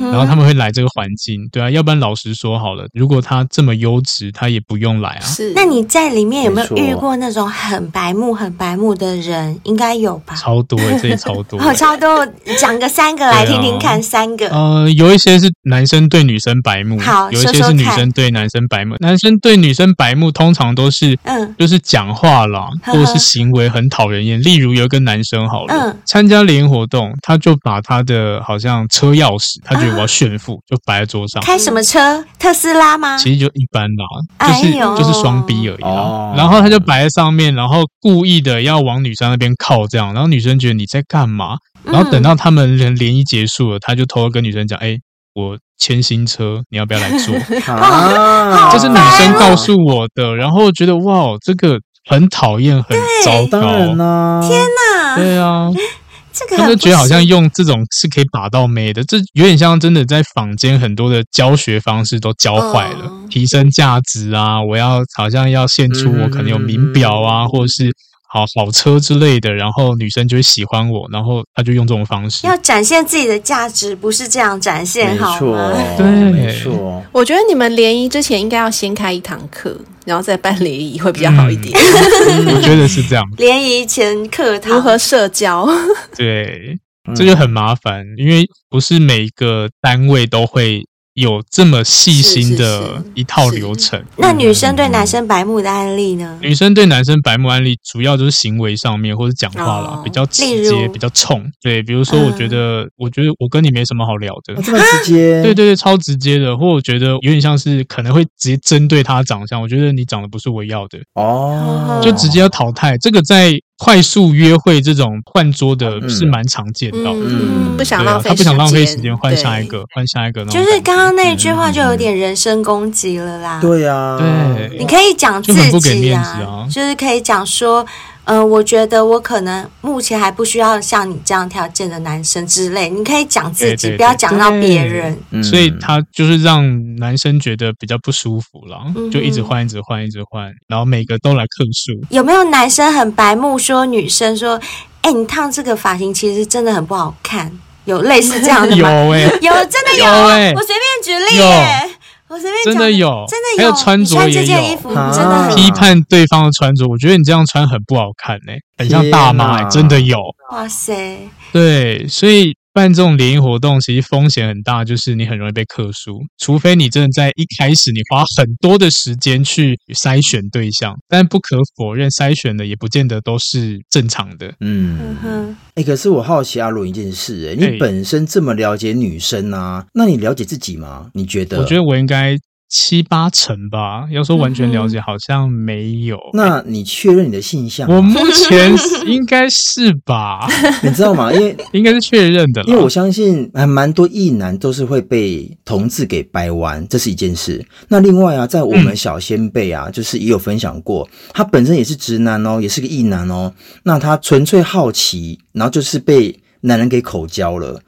然后他们会来这个环境。对啊，要不然老实说好了，如果他这么优质，他也不用来啊。是，那你在里面有没有遇过那种很白目、很白目的人？应该有吧？超多，这里超多，<laughs> 好超多，讲个三个来听听看。三个，呃，有一些是。男生对女生白目，好，有一些是女生对男生白目。男生对女生白目，通常都是，嗯，就是讲话啦，或者是行为很讨人厌。例如有一个男生好了，嗯，参加联谊活动，他就把他的好像车钥匙，他觉得我要炫富，就摆在桌上。开什么车？特斯拉吗？其实就一般啦，就是就是双逼而已啦。然后他就摆在上面，然后故意的要往女生那边靠，这样，然后女生觉得你在干嘛？然后等到他们联联谊结束了，他就偷偷跟女生讲，哎。我签新车，你要不要来坐？<laughs> 啊，这是女生告诉我的，然后觉得哇，这个很讨厌，很糟糕。天哪！对啊，<laughs> 这个他就觉得好像用这种是可以把到妹的，这有点像真的在坊间很多的教学方式都教坏了，提升价值啊，我要好像要献出我可能有名表啊，或者是。好好车之类的，然后女生就会喜欢我，然后他就用这种方式。要展现自己的价值，不是这样展现，好吗？<laughs> 没错，对，没错。我觉得你们联谊之前应该要先开一堂课，然后再办联谊会比较好一点。<laughs> 嗯、我觉得是这样。联谊前课堂如何社交？<laughs> 对，这就很麻烦，因为不是每一个单位都会。有这么细心的一套流程。那女生对男生白目的案例呢？女生对男生白目案例，主要就是行为上面或者讲话啦，比较直接，比较冲。对，比如说，我觉得，我觉得我跟你没什么好聊的，这么直接。<laughs> 对对对，超直接的。或我觉得有点像是可能会直接针对他长相，我觉得你长得不是我要的哦，就直接要淘汰。这个在。快速约会这种换桌的是蛮常见到的，嗯，不想浪费，他不想浪费时间，换下一个，换下一个。就是刚刚那句话就有点人身攻击了啦。对呀，对，你可以讲自己啊，就是可以讲说。呃，我觉得我可能目前还不需要像你这样条件的男生之类，你可以讲自己，不要讲到别人。所以他就是让男生觉得比较不舒服了，就一直换，一直换，一直换，然后每个都来客诉。有没有男生很白目说女生说，哎，你烫这个发型其实真的很不好看？有类似这样的吗？<laughs> 有哎，有真的有哎，我随便举例耶。我随便讲，真的有，真的有，还有穿着也有，真的批判对方的穿着。我觉得你这样穿很不好看呢，很像大妈，真的有。哇塞，对，所以。办这种联谊活动，其实风险很大，就是你很容易被克数，除非你真的在一开始你花很多的时间去筛选对象，但不可否认，筛选的也不见得都是正常的。嗯哼，哎、欸，可是我好奇阿伦一件事、欸，哎，你本身这么了解女生啊，那你了解自己吗？你觉得？我觉得我应该。七八成吧，要说完全了解，好像没有。嗯、那你确认你的性向？我目前应该是吧，<laughs> 你知道吗？因为应该是确认的，因为我相信还蛮多异男都是会被同志给掰弯，这是一件事。那另外啊，在我们小先辈啊，嗯、就是也有分享过，他本身也是直男哦，也是个异男哦。那他纯粹好奇，然后就是被男人给口交了。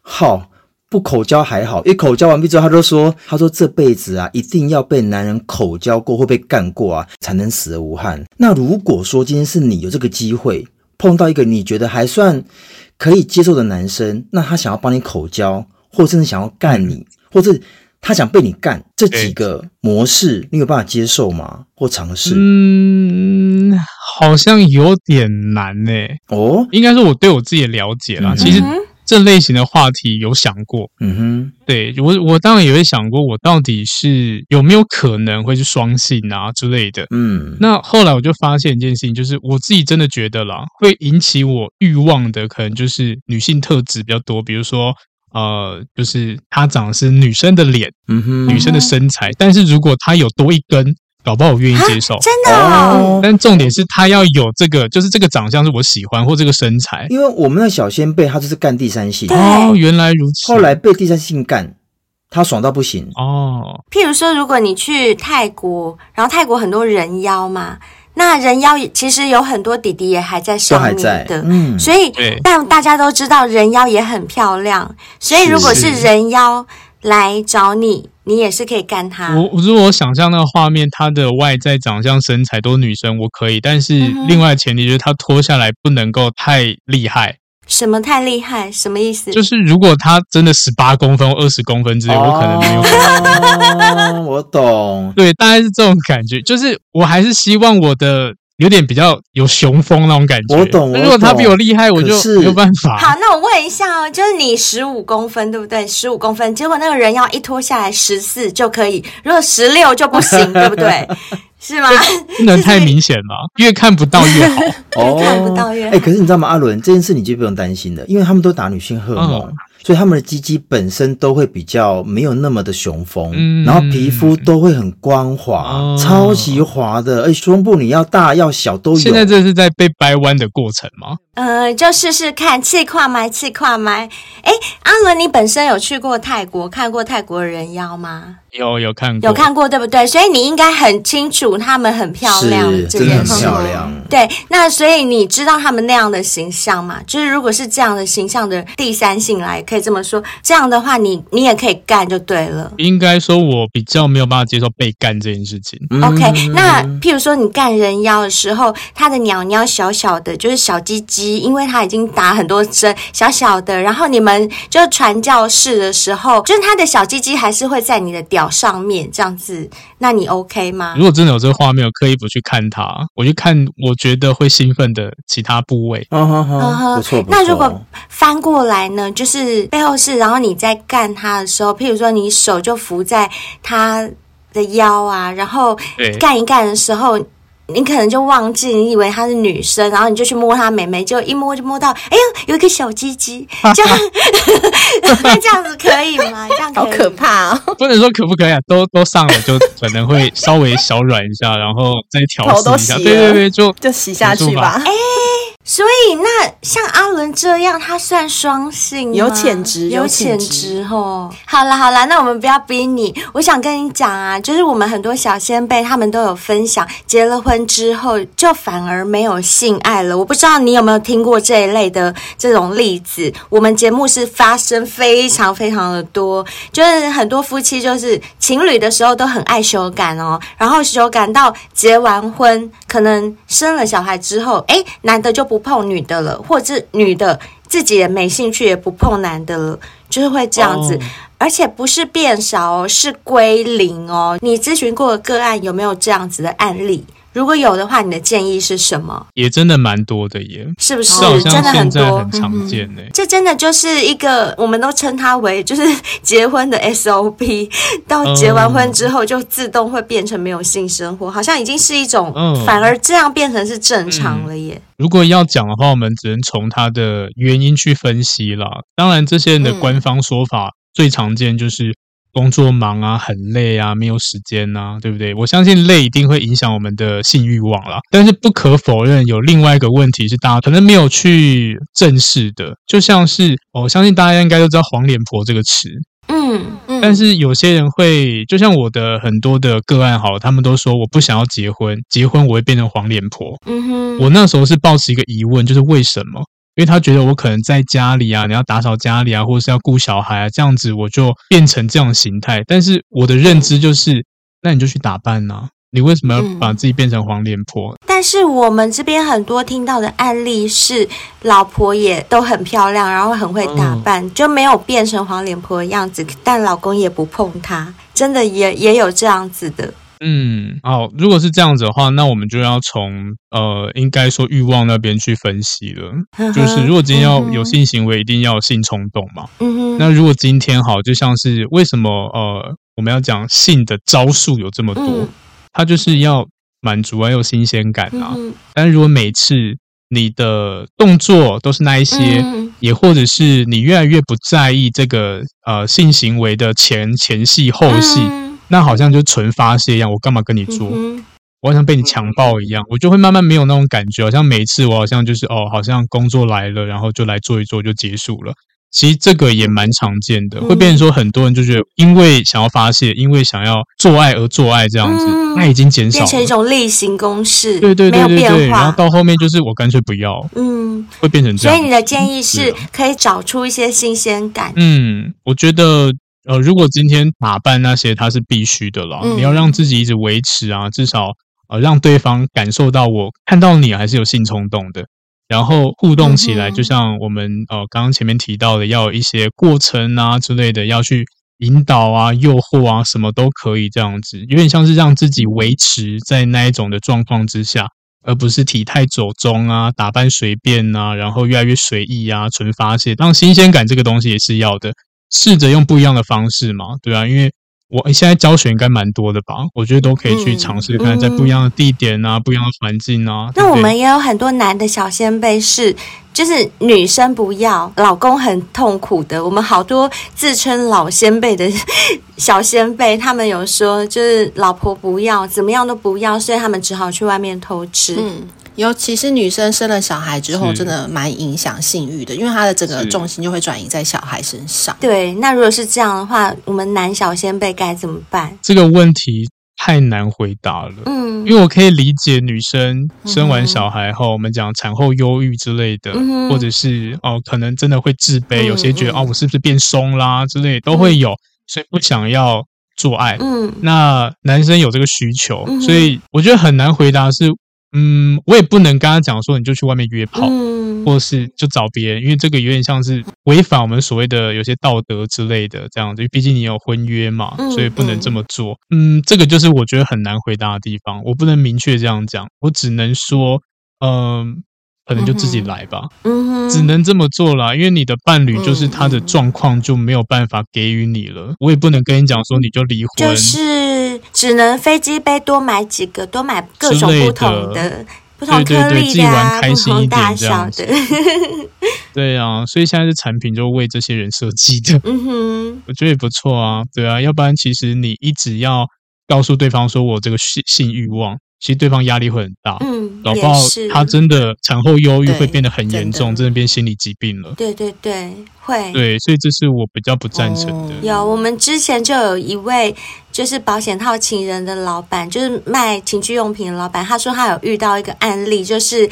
好。不口交还好，因为口交完毕之后，他就说：“他说这辈子啊，一定要被男人口交过或被干过啊，才能死而无憾。”那如果说今天是你有这个机会碰到一个你觉得还算可以接受的男生，那他想要帮你口交，或者甚至想要干你，或者他想被你干，这几个模式，你有办法接受吗？或尝试？嗯，好像有点难呢。哦，应该是我对我自己的了解啦，其实。这类型的话题有想过，嗯哼，对我，我当然也会想过，我到底是有没有可能会是双性啊之类的，嗯，那后来我就发现一件事情，就是我自己真的觉得啦，会引起我欲望的，可能就是女性特质比较多，比如说呃，就是她长的是女生的脸，嗯哼，女生的身材，但是如果她有多一根，搞不好我愿意接受，真的哦。但重点是他要有这个，就是这个长相是我喜欢或这个身材，因为我们的小先辈他就是干第三性，哦，原来如此。后来被第三性干，他爽到不行。哦。譬如说，如果你去泰国，然后泰国很多人妖嘛。那人妖其实有很多弟弟也还在上面的，嗯，所以但大家都知道人妖也很漂亮，所以如果是人妖来找你，你也是可以干他。我如果我想象那个画面，他的外在长相、身材都女生，我可以，但是另外的前提就是他脱下来不能够太厉害。什么太厉害？什么意思？就是如果他真的十八公分或二十公分之类，我可能没有办法。哦，<laughs> 我懂。对，大概是这种感觉。就是我还是希望我的有点比较有雄风那种感觉。我懂。如果他比我厉害，我就没有办法。好，那我问一下哦，就是你十五公分对不对？十五公分，结果那个人要一脱下来十四就可以，如果十六就不行，<laughs> 对不对？是吗？不能太明显了，越看不到越好。<laughs> 越，看不到越好。哎，可是你知道吗？阿伦这件事你就不用担心了，因为他们都打女性荷尔蒙。嗯所以他们的鸡鸡本身都会比较没有那么的雄风，嗯、然后皮肤都会很光滑，哦、超级滑的。而且胸部你要大要小都有。现在这是在被掰弯的过程吗？呃，就试试看，气跨埋，气跨埋。哎，阿伦，你本身有去过泰国，看过泰国人妖吗？有有看过，有看过，对不对？所以你应该很清楚他们很漂亮是这件事。很漂亮。对，那所以你知道他们那样的形象嘛？就是如果是这样的形象的第三性来，可以这么说，这样的话你，你你也可以干就对了。应该说，我比较没有办法接受被干这件事情。OK，嗯，那譬如说你干人妖的时候，他的鸟鸟小小的，就是小鸡鸡，因为他已经打很多针，小小的，然后你们就传教士的时候，就是他的小鸡鸡还是会在你的屌上面这样子，那你 OK 吗？如果真的有这个画面，我刻意不去看它，我去看我觉得会兴奋的其他部位。嗯哼哼，不错。那如果翻过来呢？就是背后是，然后你在干他的时候，譬如说你手就扶在他的腰啊，然后干一干的时候。你可能就忘记，你以为她是女生，然后你就去摸她妹妹，就一摸就摸到，哎呦，有一个小鸡鸡，<laughs> 这样，那这样子可以吗？这样好可怕哦！不能说可不可以啊，都都上了，就可能会稍微小软一下，然后再调试一下，对对对，就就洗下去吧。哎。所以，那像阿伦这样，他算双性吗？有潜质，有潜质哦。好了好了，那我们不要逼你。我想跟你讲啊，就是我们很多小仙贝，他们都有分享，结了婚之后就反而没有性爱了。我不知道你有没有听过这一类的这种例子？我们节目是发生非常非常的多，就是很多夫妻就是情侣的时候都很爱修感哦，然后修感到结完婚，可能生了小孩之后，哎，男的就不。碰女的了，或者女的自己也没兴趣，也不碰男的了，就是会这样子，oh. 而且不是变少哦，是归零哦。你咨询过的个案有没有这样子的案例？如果有的话，你的建议是什么？也真的蛮多的耶，是不是？真的很多，很常见呢、嗯。这真的就是一个，我们都称它为就是 <laughs> 结婚的 SOP。<laughs> 到结完婚之后，就自动会变成没有性生活，嗯、好像已经是一种，嗯、反而这样变成是正常了耶。嗯、如果要讲的话，我们只能从它的原因去分析了。当然，这些人的官方说法最常见就是。工作忙啊，很累啊，没有时间啊，对不对？我相信累一定会影响我们的性欲望啦。但是不可否认，有另外一个问题是大家可能没有去正视的，就像是我相信大家应该都知道“黄脸婆”这个词，嗯嗯。但是有些人会，就像我的很多的个案，好，他们都说我不想要结婚，结婚我会变成黄脸婆。嗯哼。我那时候是抱持一个疑问，就是为什么？因为他觉得我可能在家里啊，你要打扫家里啊，或者是要顾小孩啊，这样子我就变成这样的形态。但是我的认知就是，那你就去打扮呐、啊，你为什么要把自己变成黄脸婆？嗯。但是我们这边很多听到的案例是，老婆也都很漂亮，然后很会打扮，嗯、就没有变成黄脸婆的样子，但老公也不碰她，真的也也有这样子的。嗯，好，如果是这样子的话，那我们就要从呃，应该说欲望那边去分析了。呵呵就是如果今天要有性行为，嗯、一定要有性冲动嘛。嗯哼。那如果今天好，就像是为什么呃，我们要讲性的招数有这么多？嗯、它就是要满足啊，有新鲜感啊。嗯、哼但是如果每次你的动作都是那一些，嗯、也或者是你越来越不在意这个呃性行为的前前戏后戏，嗯、那好像就纯发泄一样。我干嘛跟你做？嗯、我好像被你强暴一样，我就会慢慢没有那种感觉，好像每一次我好像就是哦，好像工作来了，然后就来做一做就结束了。其实这个也蛮常见的，会变成说很多人就觉得，因为想要发泄，因为想要做爱而做爱这样子，那、嗯、已经减少了，变成一种例行公事，对对对对对，没有变化。然后到后面就是我干脆不要，嗯，会变成这样。所以你的建议是可以找出一些新鲜感。嗯，我觉得呃，如果今天打扮那些它是必须的了，嗯、你要让自己一直维持啊，至少呃让对方感受到我看到你还是有性冲动的。然后互动起来，就像我们呃刚刚前面提到的，要有一些过程啊之类的，要去引导啊、诱惑啊，什么都可以这样子，有点像是让自己维持在那一种的状况之下，而不是体态走中啊、打扮随便啊，然后越来越随意啊、纯发泄。当然新鲜感这个东西也是要的，试着用不一样的方式嘛，对啊，因为。我现在教学应该蛮多的吧？我觉得都可以去尝试看，在不一样的地点啊，嗯、不一样的环境啊。那我们也有很多男的小仙贝是，就是女生不要，老公很痛苦的。我们好多自称老仙贝的小仙贝，他们有说就是老婆不要，怎么样都不要，所以他们只好去外面偷吃。嗯尤其是女生生了小孩之后，真的蛮影响性欲的，因为她的整个重心就会转移在小孩身上。对，那如果是这样的话，我们男小先辈该怎么办？这个问题太难回答了。嗯，因为我可以理解女生生完小孩后，嗯、我们讲产后忧郁之类的，嗯、或者是哦，可能真的会自卑，嗯、有些觉得哦，我是不是变松啦之类的都会有，所以不想要做爱。嗯，那男生有这个需求，嗯、所以我觉得很难回答是。嗯，我也不能跟他讲说，你就去外面约炮，嗯、或是就找别人，因为这个有点像是违反我们所谓的有些道德之类的这样子。毕竟你有婚约嘛，嗯、所以不能这么做。嗯，这个就是我觉得很难回答的地方。我不能明确这样讲，我只能说，嗯、呃，可能就自己来吧。嗯哼，只能这么做啦，因为你的伴侣就是他的状况就没有办法给予你了。我也不能跟你讲说你就离婚。就是。只能飞机杯多买几个，多买各种不同的、的不同颗粒的啊，开心大小的。对啊，所以现在的产品就为这些人设计的。嗯哼，我觉得也不错啊。对啊，要不然其实你一直要告诉对方说我这个性性欲望。其实对方压力会很大，嗯，搞不好他真的产后忧郁会变得很严重，真的，变心理疾病了。对对对，会。对，所以这是我比较不赞成的。哦、有，我们之前就有一位就是保险套情人的老板，就是卖情趣用品的老板，他说他有遇到一个案例，就是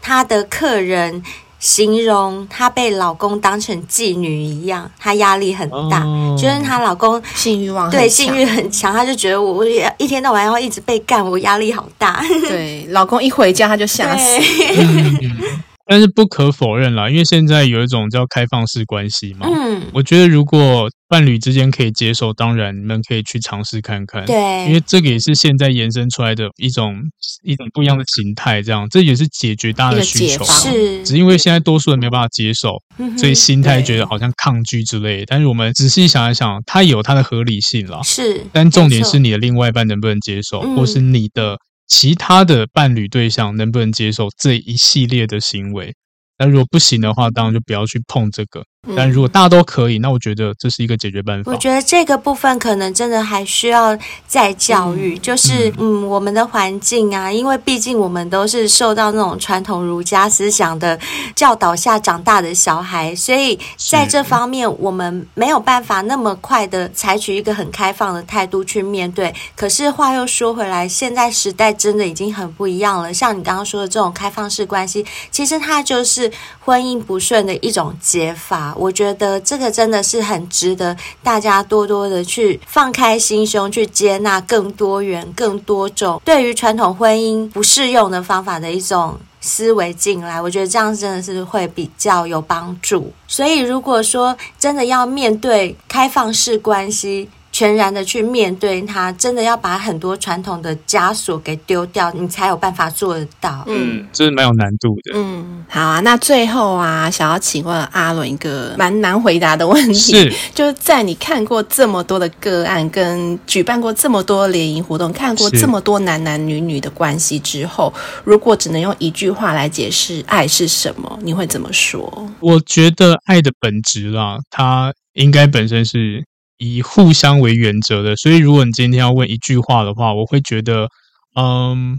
他的客人。形容她被老公当成妓女一样，她压力很大，哦、就是她老公性欲望对性欲很强，她就觉得我我一天到晚要一直被干，我压力好大。对，老公一回家她就吓死。<laughs> <laughs> 但是不可否认啦，因为现在有一种叫开放式关系嘛。嗯，我觉得如果伴侣之间可以接受，当然你们可以去尝试看看。对，因为这个也是现在延伸出来的一种一种不一样的形态，这样这也是解决大家的需求。是，只因为现在多数人没有办法接受，所以心态觉得好像抗拒之类的。但是我们仔细想一想，它有它的合理性了。是，但重点是你的另外一半能不能接受，或是你的。其他的伴侣对象能不能接受这一系列的行为？那如果不行的话，当然就不要去碰这个。但如果大家都可以，那我觉得这是一个解决办法。我觉得这个部分可能真的还需要再教育，嗯、就是嗯，我们的环境啊，因为毕竟我们都是受到那种传统儒家思想的教导下长大的小孩，所以在这方面我们没有办法那么快的采取一个很开放的态度去面对。可是话又说回来，现在时代真的已经很不一样了。像你刚刚说的这种开放式关系，其实它就是婚姻不顺的一种解法。我觉得这个真的是很值得大家多多的去放开心胸，去接纳更多元、更多种对于传统婚姻不适用的方法的一种思维进来。我觉得这样真的是会比较有帮助。所以，如果说真的要面对开放式关系，全然的去面对它，真的要把很多传统的枷锁给丢掉，你才有办法做得到。嗯，这是蛮有难度的。嗯，好啊，那最后啊，想要请问阿伦一个蛮难回答的问题，是 <laughs> 就是在你看过这么多的个案，跟举办过这么多联谊活动，看过这么多男男女女的关系之后，如果只能用一句话来解释爱是什么，你会怎么说？我觉得爱的本质啦，它应该本身是以互相为原则的。所以，如果你今天要问一句话的话，我会觉得，嗯，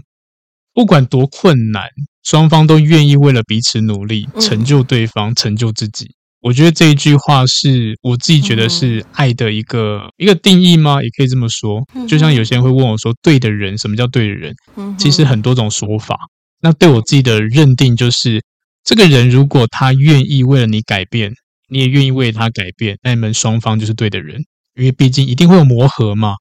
不管多困难，双方都愿意为了彼此努力，成就对方，成就自己。我觉得这一句话是我自己觉得是爱的一个一个定义吗？也可以这么说。就像有些人会问我说：“对的人，什么叫对的人？”其实很多种说法。那对我自己的认定就是，这个人如果他愿意为了你改变，你也愿意为他改变，那你们双方就是对的人。因为毕竟一定会有磨合嘛，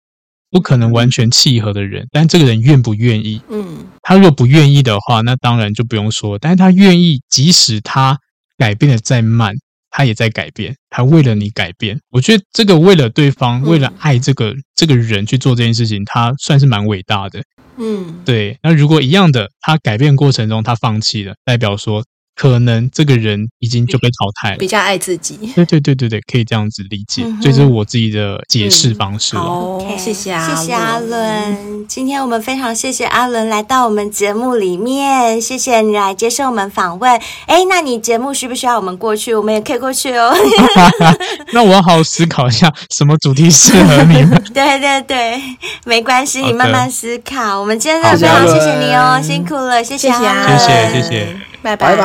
不可能完全契合的人。但这个人愿不愿意？嗯，他如果不愿意的话，那当然就不用说。但是他愿意，即使他改变的再慢。他也在改变，他为了你改变。我觉得这个为了对方，为了爱这个这个人去做这件事情，他算是蛮伟大的。嗯，对。那如果一样的，他改变过程中他放弃了，代表说。可能这个人已经就被淘汰了，比较爱自己。对对对对对，可以这样子理解，嗯、所以这是我自己的解释方式。好、嗯 okay，谢谢阿伦，谢谢阿伦。今天我们非常谢谢阿伦来到我们节目里面，谢谢你来接受我们访问。哎，那你节目需不需要我们过去？我们也可以过去哦。<laughs> 那我要好好思考一下，什么主题适合你们？<laughs> 对对对，没关系，你慢慢思考。我们今天真的非常谢谢你哦，辛苦了，谢谢阿伦，谢谢谢谢。拜拜拜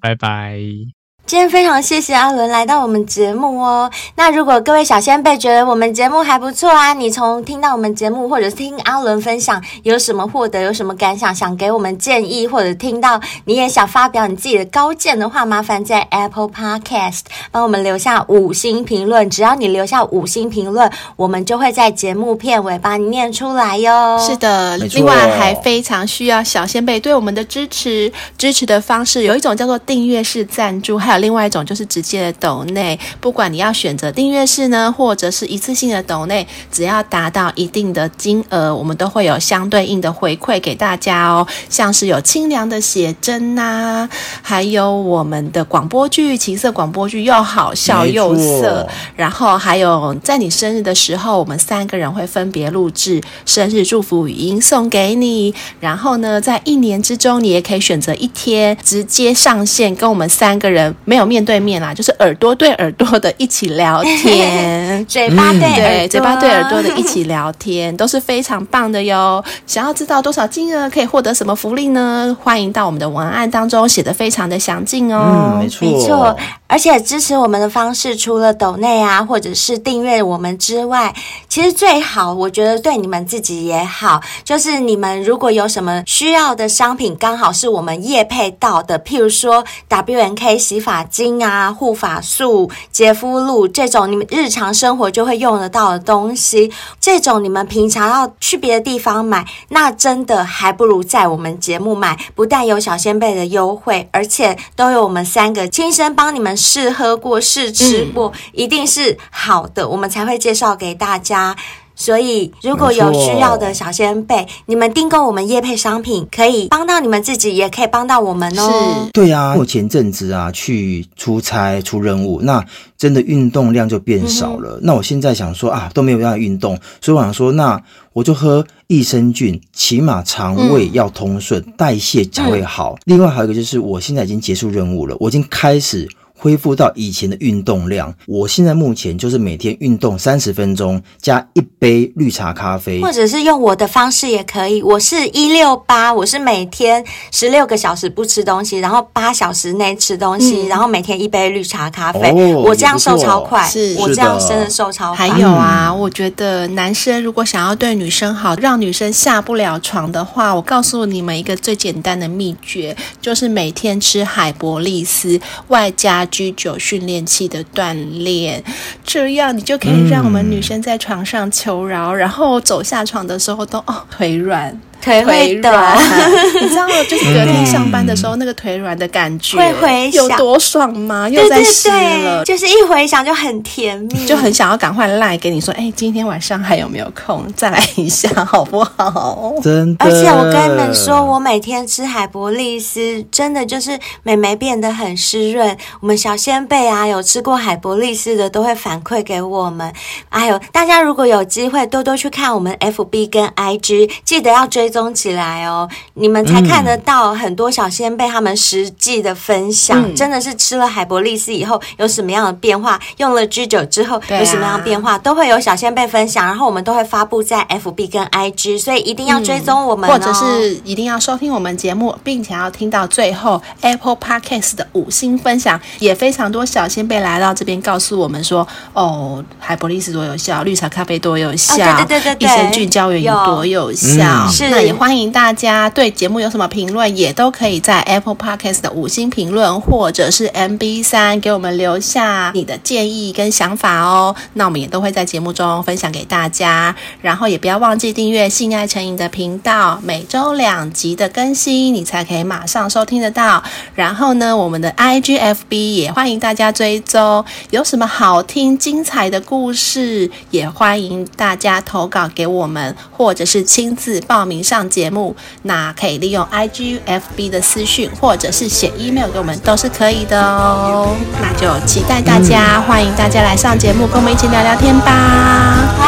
拜拜。今天非常谢谢阿伦来到我们节目哦。那如果各位小仙贝觉得我们节目还不错啊，你从听到我们节目或者是听阿伦分享有什么获得，有什么感想，想给我们建议，或者听到你也想发表你自己的高见的话，麻烦在 Apple Podcast 帮我们留下五星评论。只要你留下五星评论，我们就会在节目片尾把你念出来哟。是的，另外还非常需要小仙贝对我们的支持。支持的方式有一种叫做订阅式赞助，还另外一种就是直接的抖内，不管你要选择订阅式呢，或者是一次性的抖内，只要达到一定的金额，我们都会有相对应的回馈给大家哦。像是有清凉的写真呐、还有我们的广播剧，情色广播剧又好笑又色。然后还有在你生日的时候，我们三个人会分别录制生日祝福语音送给你。然后呢，在一年之中，你也可以选择一天直接上线跟我们三个人。没有面对面啦，就是耳朵对耳朵的一起聊天，<laughs> 嘴巴对、嗯、对嘴巴对耳朵的一起聊天，都是非常棒的哟。<laughs> 想要知道多少金额可以获得什么福利呢？欢迎到我们的文案当中写的非常的详尽哦。嗯，没错，没错。而且支持我们的方式，除了抖内啊，或者是订阅我们之外，其实最好，我觉得对你们自己也好，就是你们如果有什么需要的商品，刚好是我们业配到的，譬如说 W N K 洗发精啊、护发素、洁肤露这种你们日常生活就会用得到的东西，这种你们平常要去别的地方买，那真的还不如在我们节目买，不但有小仙贝的优惠，而且都有我们三个亲身帮你们。试喝过、试吃过，嗯，一定是好的，我们才会介绍给大家。所以，如果有需要的小仙贝，你们订购我们业配商品，可以帮到你们自己，也可以帮到我们哦。是，对啊，我前阵子啊去出差出任务，那真的运动量就变少了。嗯、那我现在想说啊，都没有办法运动，所以我想说，那我就喝益生菌，起码肠胃要通顺，嗯、代谢才会好，嗯。另外还有一个就是，我现在已经结束任务了，我已经开始。恢复到以前的运动量，我现在目前就是每天运动三十分钟，加一杯绿茶咖啡，或者是用我的方式也可以。我是一六八，我是每天十六个小时不吃东西，然后八小时内吃东西，嗯，然后每天一杯绿茶咖啡。哦，我这样瘦超快，是我这样真的瘦超快。还有啊，嗯，我觉得男生如果想要对女生好，让女生下不了床的话，我告诉你们一个最简单的秘诀，就是每天吃海博利斯，外加。居酒训练器的锻炼，这样你就可以让我们女生在床上求饶，嗯、然后走下床的时候都哦腿软。腿会抖。<laughs> 你知道，就是隔天上班的时候，那个腿软的感觉会回有多爽吗？又在湿了，就是一回想就很甜蜜，就很想要赶快赖给你说，哎，今天晚上还有没有空再来一下，好不好？真的。而且我跟你们说，我每天吃海博利斯，真的就是美眉变得很湿润。我们小仙贝啊，有吃过海博利斯的，都会反馈给我们。哎呦大家如果有机会，多多去看我们 FB 跟 IG，记得要追踪起来哦，你们才看得到很多小仙贝他们实际的分享。嗯、真的是吃了海博利斯以后有什么样的变化，用了 G 九之后有什么样的变化，啊、都会有小仙贝分享，然后我们都会发布在 FB 跟 IG，所以一定要追踪我们、哦嗯，或者是一定要收听我们节目，并且要听到最后 Apple Podcast 的五星分享，也非常多小仙贝来到这边告诉我们说，哦，海博利斯多有效，绿茶咖啡多有效，哦、对对对对，益生菌胶原有多有效。是，那也欢迎大家对节目有什么评论，也都可以在 Apple Podcast 的五星评论，或者是 MB 三给我们留下你的建议跟想法哦。那我们也都会在节目中分享给大家，然后也不要忘记订阅性爱成瘾的频道，每周两集的更新，你才可以马上收听得到。然后呢，我们的 IGFB 也欢迎大家追踪，有什么好听精彩的故事，也欢迎大家投稿给我们，或者是亲自报名上节目。那可以利用 IGFB 的私讯，或者是写 email 给我们，都是可以的哦。那就期待大家，欢迎大家来上节目，跟我们一起聊聊天吧。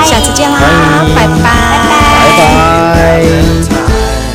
下次见啦，拜拜，拜拜。